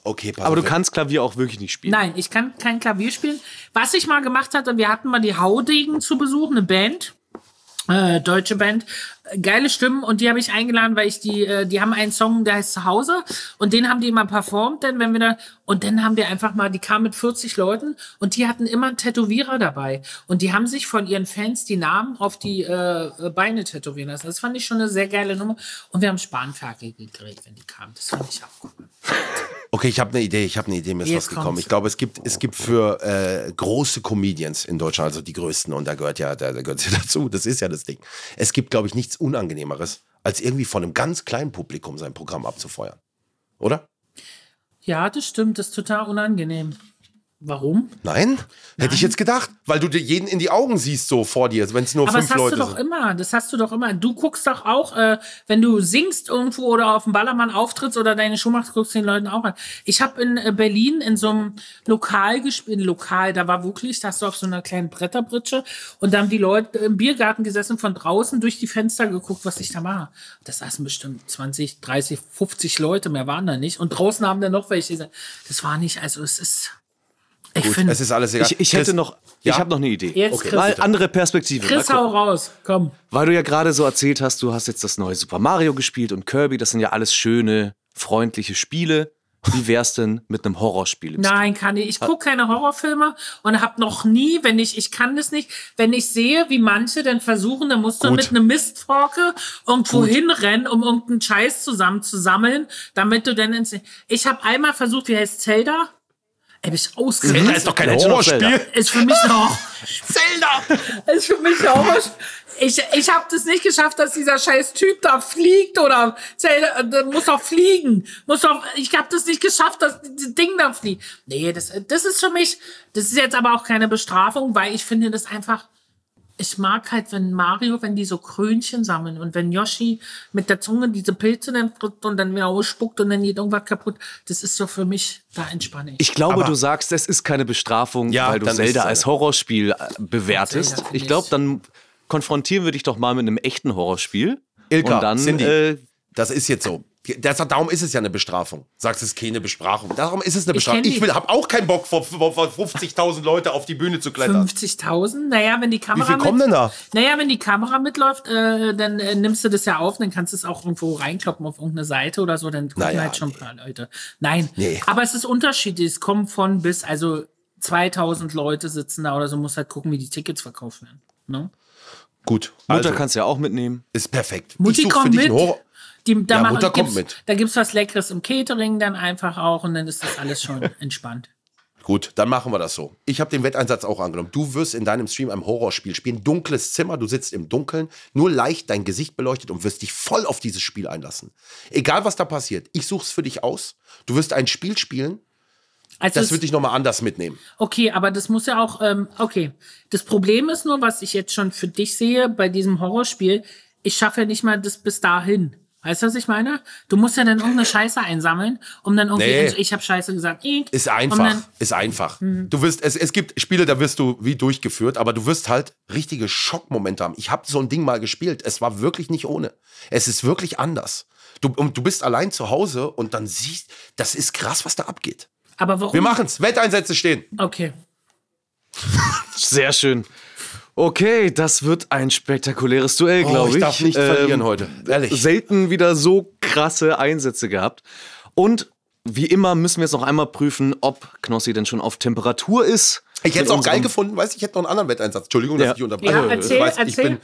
Okay, pass Aber du kannst Klavier auch wirklich nicht spielen. Nein, ich kann kein Klavier spielen. Was ich mal gemacht hatte, wir hatten mal die Haudegen zu Besuch, eine Band. Äh, deutsche Band, geile Stimmen und die habe ich eingeladen, weil ich die, äh, die haben einen Song, der heißt Zuhause und den haben die immer performt, denn wenn wir da und dann haben wir einfach mal, die kamen mit 40 Leuten und die hatten immer einen Tätowierer dabei und die haben sich von ihren Fans die Namen auf die äh, Beine tätowieren lassen. Das fand ich schon eine sehr geile Nummer und wir haben Spanferkel gekriegt, wenn die kamen. Das fand ich auch cool. Okay, ich habe eine Idee, ich habe eine Idee, mir ist Jetzt was gekommen. kommt's. Ich glaube, es gibt, es gibt für äh, große Comedians in Deutschland, also die größten, und da gehört ja, da, da gehört ja (laughs) dazu, das ist ja das Ding. Es gibt, glaube ich, nichts Unangenehmeres, als irgendwie von einem ganz kleinen Publikum sein Programm abzufeuern. Oder? Ja, das stimmt, das ist total unangenehm. Warum? Nein? Hätte ich jetzt gedacht, weil du dir jeden in die Augen siehst, so vor dir, wenn es nur Aber fünf das hast Leute du doch sind. immer. Das hast du doch immer. Du guckst doch auch, äh, wenn du singst irgendwo oder auf dem Ballermann auftrittst oder deine Show machst, guckst du den Leuten auch an. Ich habe in äh, Berlin in so einem Lokal gespielt, Lokal, da war wirklich, da hast du auf so einer kleinen Bretterbritsche und da haben die Leute im Biergarten gesessen, von draußen durch die Fenster geguckt, was ich da mache. Das saßen bestimmt 20, 30, 50 Leute, mehr waren da nicht. Und draußen haben dann noch welche gesagt, das war nicht, also es ist, ich Gut, finde, es ist alles egal. Ich, ich hätte Chris, noch, Ja? ich habe noch eine Idee. Jetzt, okay. Chris, Mal andere Perspektive. Chris, hau raus, komm. Weil du ja gerade so erzählt hast, du hast jetzt das neue Super Mario gespielt und Kirby, das sind ja alles schöne, freundliche Spiele. Wie wär's denn mit einem Horrorspiel im Nein, kann ich. Ich gucke keine Horrorfilme und habe noch nie, wenn ich, ich kann das nicht, wenn ich sehe, wie manche dann versuchen, dann musst du Gut. mit einer Mistforke irgendwo hinrennen, um irgendeinen Scheiß zusammenzusammeln, damit du dann ins. Ich habe einmal versucht, wie heißt Zelda? Ey, bin ich Zelda ausgerastet. ist doch kein. Horrorspiel. Ist für mich noch. Zelda! (laughs) Ist für mich auch was. Ich, ich habe das nicht geschafft, dass dieser scheiß Typ da fliegt oder Zelda, der muss doch fliegen. Muss doch, ich habe das nicht geschafft, dass dieses Ding da fliegt. Nee, das, das ist für mich, das ist jetzt aber auch keine Bestrafung, weil ich finde das einfach, ich mag halt, wenn Mario, wenn die so Krönchen sammeln und wenn Yoshi mit der Zunge diese Pilze dann drückt und dann wieder ausspuckt und dann geht irgendwas kaputt, das ist so für mich, da entspanne ich. Ich glaube, Aber- du sagst, es ist keine Bestrafung, Ja, weil du Zelda als. Horrorspiel äh, bewertest. Ich glaube, dann konfrontieren wir dich doch mal mit einem echten Horrorspiel. Ilka, und dann Cindy. äh, Das ist jetzt so. Das, darum ist es ja eine Bestrafung. Sagst es keine Bestrafung. Darum ist es eine Ich Bestrafung. Ich, die- will, hab auch keinen Bock, vor, vor, vor 50.000 Leute auf die Bühne zu klettern. 50.000? Naja, wenn die Kamera viel kommen mit, denn da? Naja, wenn die Kamera mitläuft, äh, dann äh, nimmst du das ja auf, dann kannst du es auch irgendwo reinkloppen auf irgendeine Seite oder so, dann gucken Naja, halt schon nee. ein paar Leute. Nein, Nee. aber es ist unterschiedlich. Es kommen von bis, also 2000 Leute sitzen da oder so, muss halt gucken, wie die Tickets verkauft werden. Ne? Gut. Mutter also, kannst du ja auch mitnehmen. ist perfekt. Mutti ich such für kommt dich mit. Horror. Die, da Ja, machen, Mutter kommt gibt's, mit. Da gibt's was Leckeres im Catering dann einfach auch und dann ist das alles schon (laughs) entspannt. Gut, dann machen wir das so. Ich habe den Wetteinsatz auch angenommen. Du wirst in deinem Stream ein Horrorspiel spielen. Dunkles Zimmer, du sitzt im Dunkeln, nur leicht dein Gesicht beleuchtet und wirst dich voll auf dieses Spiel einlassen. Egal, was da passiert, ich such's für dich aus. Du wirst ein Spiel spielen, Also das es- wird dich nochmal anders mitnehmen. Okay, aber das muss ja auch, ähm, okay. Das Problem ist nur, was ich jetzt schon für dich sehe bei diesem Horrorspiel, ich schaffe ja nicht mal das bis dahin. Weißt du, was ich meine? Du musst ja dann irgendeine (laughs) Scheiße einsammeln, um dann irgendwie, Nee. ich habe Scheiße gesagt, Ist um einfach. dann, ist einfach. Du wirst, es, es gibt Spiele, da wirst du wie durchgeführt, aber du wirst halt richtige Schockmomente haben. Ich habe so ein Ding mal gespielt. Es war wirklich nicht ohne. Es ist wirklich anders. Du, und du bist allein zu Hause und dann siehst, das ist krass, was da abgeht. aber warum? Wir machen's. Wetteinsätze stehen. Okay. Sehr schön. Okay, das wird ein spektakuläres Duell, Oh, glaube ich. ich darf nicht verlieren heute. Ehrlich. Selten wieder so krasse Einsätze gehabt. Und wie immer müssen wir jetzt noch einmal prüfen, ob Knossi denn schon auf Temperatur ist. Ich hätte es auch geil gefunden, weiß ich, ich hätte noch einen anderen Wetteinsatz. Entschuldigung, dass Ja. ich dich unterbreche. Ja, Du erzähl, weißt, ich, erzähl. bin,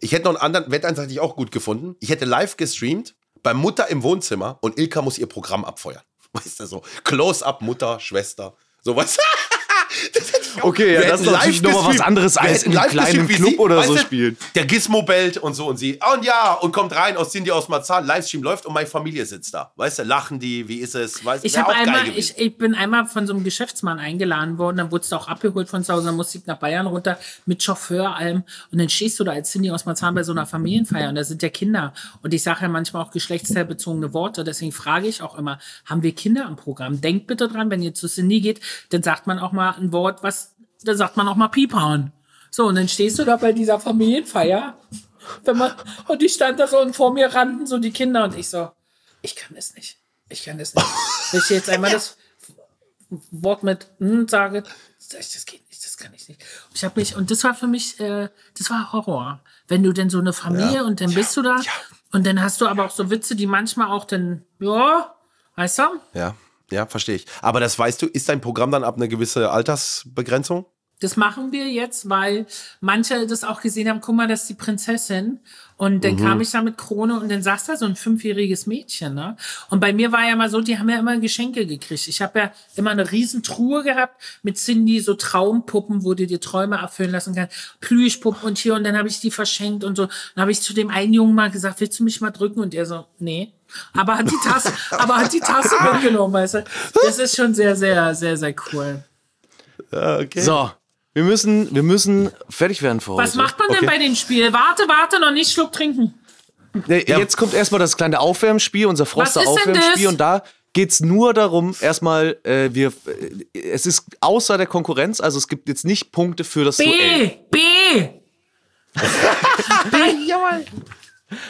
ich hätte noch einen anderen Wetteinsatz, den ich auch gut gefunden. Ich hätte live gestreamt bei Mutter im Wohnzimmer und Ilka muss ihr Programm abfeuern. (laughs) Weißt du so? Close-up, Mutter, Schwester. So Okay, ja, das ist natürlich live noch mal was anderes als in einem kleinen Club sie- oder so spielen. Der Gizmo bellt und so und sie, oh, und ja, und kommt rein aus Cindy aus Marzahn, Livestream läuft und meine Familie sitzt da. Weißt du, lachen die, wie ist es? Weißt, Ich geil einmal, ich, ich bin einmal von so einem Geschäftsmann eingeladen worden, dann wurdest du auch abgeholt von zu Hause, dann musste ich nach Bayern runter mit Chauffeur allem und dann stehst du da als Cindy aus Marzahn bei so einer Familienfeier und da sind ja Kinder und ich sage ja manchmal auch geschlechtsteilbezogene Worte, deswegen frage ich auch immer, haben wir Kinder im Programm? Denkt bitte dran, wenn ihr zu Cindy geht, dann sagt man auch mal ein Wort, was, dann sagt man auch mal Piepern. So, und dann stehst du da bei dieser Familienfeier wenn man, und die stand da so und vor mir rannten so die Kinder und ich so, ich kann das nicht. Ich kann das nicht. Wenn ich jetzt einmal das Wort mit hm sage, sag ich, das geht nicht, das kann ich nicht. Und ich habe mich, und das war für mich, äh, das war Horror. Wenn du denn so eine Familie und dann bist du da und dann hast du aber auch so Witze, die manchmal auch dann, ja, weißt du? Ja, ja, verstehe ich. Aber das weißt du, ist dein Programm dann ab einer gewissen Altersbegrenzung? Das machen wir jetzt, weil manche das auch gesehen haben, guck mal, das ist die Prinzessin. Und dann kam ich da mit Krone und dann saß da so ein fünfjähriges Mädchen. Ne? Und bei mir war ja mal so, die haben ja immer Geschenke gekriegt. Ich habe ja immer eine riesen Truhe gehabt mit Cindy, so Traumpuppen, wo du dir Träume erfüllen lassen kannst. Plüschpuppen und hier und dann habe ich die verschenkt und so. Dann habe ich zu dem einen Jungen mal gesagt, willst du mich mal drücken? Und er so, nee. Aber hat die Tasse, (laughs) aber hat die Tasse mitgenommen, weißt du? Das ist schon sehr, sehr, sehr, sehr cool. Okay. So, wir müssen, wir müssen fertig werden für Was heute. macht man denn Okay. bei dem Spiel? Warte, warte, noch nicht Schluck trinken. Nee, Jetzt kommt erstmal das kleine Aufwärmspiel, unser Froster denn Aufwärmspiel. Und da geht's nur darum, erstmal, äh, wir, äh, es ist außer der Konkurrenz, also es gibt jetzt nicht Punkte für das Duell. B, (laughs) B. (laughs)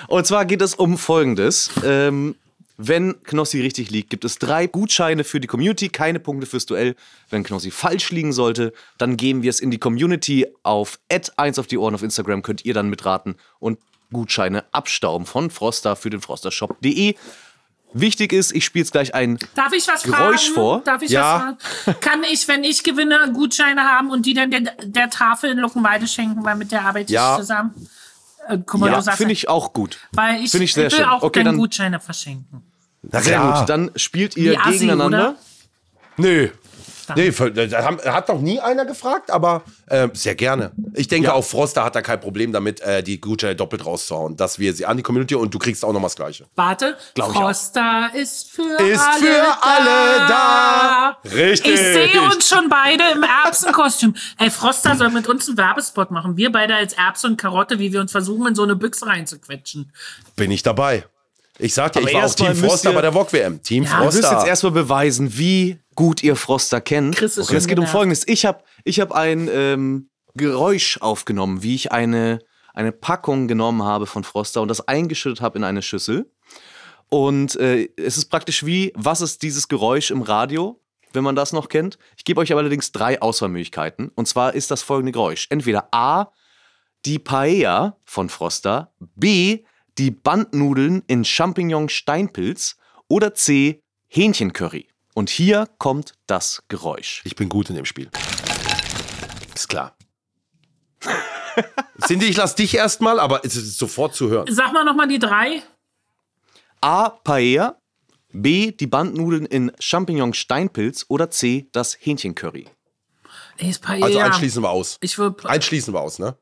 Und zwar geht es um Folgendes. Ähm, wenn Knossi richtig liegt, gibt es drei Gutscheine für die Community, keine Punkte fürs Duell. Wenn Knossi falsch liegen sollte, dann geben wir es in die Community auf 1 auf die Ohren auf Instagram, könnt ihr dann mitraten und Gutscheine abstauben von Froster für den frostershop.de. Wichtig ist, ich spiele jetzt gleich ein Darf ich was Geräusch fragen? vor? Darf ich Ja. was fragen? Kann ich, wenn ich gewinne, Gutscheine haben und die dann der, der Tafel in Luckenwalde schenken, weil mit der arbeite ich Ja. zusammen? Äh, guck mal, Ja, finde ich auch gut. weil ich, finde ich sehr will schön. auch Okay, gerne dann- Gutscheine verschenken. Na Sehr klar. gut. Dann spielt ihr assi, gegeneinander. oder? Nö. Nee, da hat noch nie einer gefragt, aber äh, sehr gerne. Ich denke, auch Froster hat da kein Problem damit, äh, die Gutscheine doppelt rauszuhauen. Dass wir sie an die Community und du kriegst auch noch mal das Gleiche. Warte, Glaub. Froster ist für Ist alle für alle da. Richtig. Ich sehe uns schon beide im Erbsenkostüm. Ey, Froster soll mit uns einen Werbespot machen. Wir beide als Erbse und Karotte, wie wir uns versuchen, in so eine Büchse reinzuquetschen. Bin ich dabei. Ich sag dir, Aber ich war auch erstmal Team Froster bei der VOG-WM. Team Ja, Ihr müsst Froster. jetzt erstmal beweisen, wie gut ihr Froster kennt. Chris ist Und es geht um. Folgendes. Ich habe ich hab ein ähm, Geräusch aufgenommen, wie ich eine, eine Packung genommen habe von Froster und das eingeschüttet habe in eine Schüssel. Und äh, es ist praktisch wie, was ist dieses Geräusch im Radio, wenn man das noch kennt? Ich gebe euch aber allerdings drei Auswahlmöglichkeiten. Und zwar ist das folgende Geräusch. Entweder A, die Paella von Froster, B, die Bandnudeln in Champignon-Steinpilz oder C, Hähnchencurry. Und hier kommt das Geräusch. Ich bin gut in dem Spiel. Ist klar. (laughs) Cindy, ich lass dich erstmal, aber es ist sofort zu hören. Sag mal nochmal die drei. A, Paella, B, die Bandnudeln in Champignon-Steinpilz oder C, das Hähnchencurry. Ey, ist Paella. Also einschließen wir aus. Ich will, Einschließen wir aus, ne?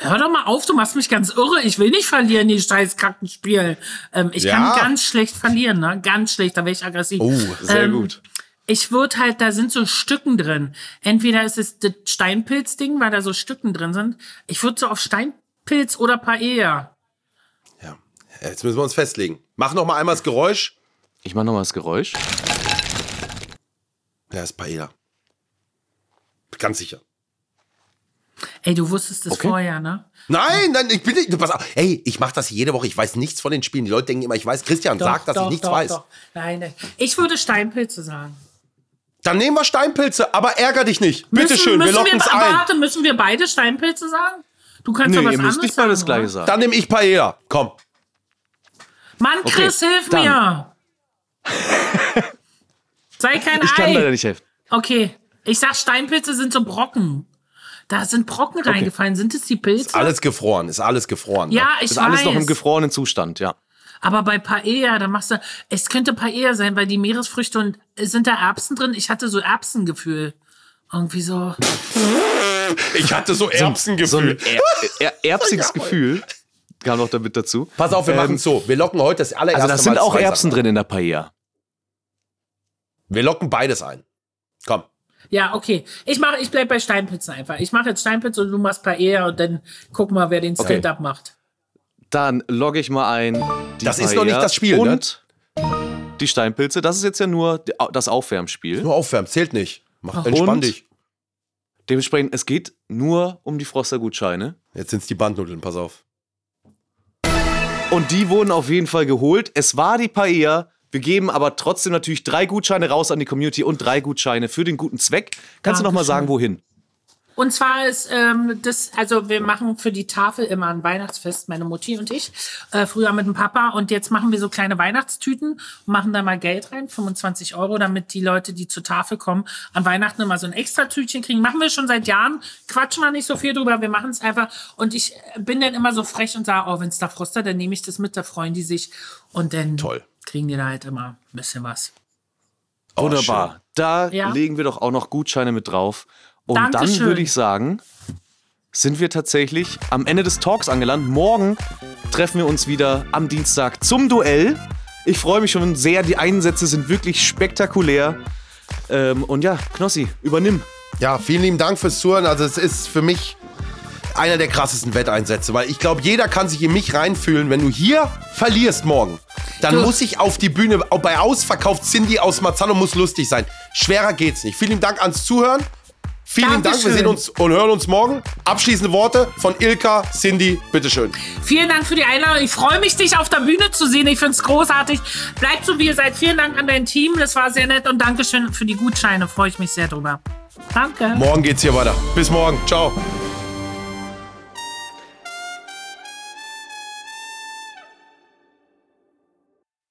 Hör doch mal auf, du machst mich ganz irre. Ich will nicht verlieren, die scheiß Kackenspiel. Ähm, ich Ja. kann ganz schlecht verlieren, ne? Ganz schlecht, da wäre ich aggressiv. Oh, Sehr Ähm, gut. Ich würde halt, da sind so Stücken drin. Entweder ist es das Steinpilz-Ding, weil da so Stücken drin sind. Ich würde so auf Steinpilz oder Paella. Ja. Jetzt müssen wir uns festlegen. Mach noch mal einmal das Geräusch. Ich mache nochmal das Geräusch. Ja, ist Paella. Ganz sicher. Ey, du wusstest das Okay. vorher, ne? Nein, nein, ich bin nicht. Pass auf. Ey, ich mache das jede Woche. Ich weiß nichts von den Spielen. Die Leute denken immer, ich weiß. Christian sagt, dass ich nichts weiß. Nein, nein. Ich würde Steinpilze sagen. Dann nehmen wir Steinpilze, aber ärger dich nicht. Bitte Müssen- schön, wir müssen locken es ein. Warte, müssen wir beide Steinpilze sagen? Du kannst doch Nee, was ihr müsst anderes nicht mal das sagen, gleiche sagen. Dann nehme ich Paella. Komm. Mann, Chris, hilf dann. mir! (laughs) Sei kein Ich kann Ei. leider nicht helfen. Okay, ich sag, Steinpilze sind so Brocken. Da sind Brocken reingefallen. Sind es die Pilze? Alles gefroren, ist alles gefroren. ja, ich Ist weiß. alles noch im gefrorenen Zustand, ja. aber bei Paella, da machst du, es könnte Paella sein, weil die Meeresfrüchte und sind da Erbsen drin? Ich hatte so Erbsengefühl. Irgendwie so. Ich hatte so Erbsengefühl. So ein er er erbsiges Gefühl kam noch damit dazu. Pass auf, wir machen es so. Wir locken heute das allererste Also da sind Mal auch Erbsen Sachen. drin in der Paella. Wir locken beides ein. Komm. Ja, okay. Ich mache, ich bleib bei Steinpilzen einfach. Ich mache jetzt Steinpilze und du machst Paella und dann guck mal, wer den Okay. Stand-up macht. Dann logge ich mal ein. die Das ist noch nicht Paella das Spiel, ne? Und die Steinpilze. Das ist jetzt ja nur das Aufwärmspiel. Nur aufwärmen, zählt nicht. Mach, Ach, entspann und? dich. Dementsprechend, es geht nur um die Froster-Gutscheine. Jetzt sind's die Bandnudeln, pass auf. Und die wurden auf jeden Fall geholt. Es war die Paella. Wir geben aber trotzdem natürlich drei Gutscheine raus an die Community und drei Gutscheine für den guten Zweck. Kannst du noch mal Dankeschön. sagen, wohin? Und zwar ist ähm, das, also wir machen für die Tafel immer ein Weihnachtsfest, meine Mutti und ich, äh, früher mit dem Papa. Und jetzt machen wir so kleine Weihnachtstüten und machen da mal Geld rein, 25 Euro, damit die Leute, die zur Tafel kommen, an Weihnachten immer so ein extra Tütchen kriegen. Machen wir schon seit Jahren, quatschen wir nicht so viel drüber, wir machen es einfach. Und ich bin dann immer so frech und sage, oh, wenn es da frostet, dann nehme ich das mit, da freuen die sich. Und dann Toll. Kriegen die da halt immer ein bisschen was. Oh, Wunderbar. Da Ja. legen wir doch auch noch Gutscheine mit drauf. Und Dankeschön. dann würde ich sagen, sind wir tatsächlich am Ende des Talks angelangt. Morgen treffen wir uns wieder am Dienstag zum Duell. Ich freue mich schon sehr. Die Einsätze sind wirklich spektakulär. Ähm, und ja, Knossi, übernimm. Ja, vielen lieben Dank fürs Zuhören. Also es ist für mich einer der krassesten Wetteinsätze, weil ich glaube, jeder kann sich in mich reinfühlen. Wenn du hier verlierst morgen, dann Du- muss ich auf die Bühne. Bei Ausverkauft Cindy aus Marzano muss lustig sein. Schwerer geht's nicht. Vielen Dank ans Zuhören. Vielen lieben Dank. Wir Dankeschön. sehen uns und hören uns morgen. Abschließende Worte von Ilka, Cindy, bitteschön. Vielen Dank für die Einladung. Ich freue mich, dich auf der Bühne zu sehen. Ich finde es großartig. Bleibt so, wie ihr seid. Vielen Dank an dein Team. Das war sehr nett. Und Dankeschön für die Gutscheine. Freue ich mich sehr drüber. Danke. Morgen geht's hier weiter. Bis morgen. Ciao.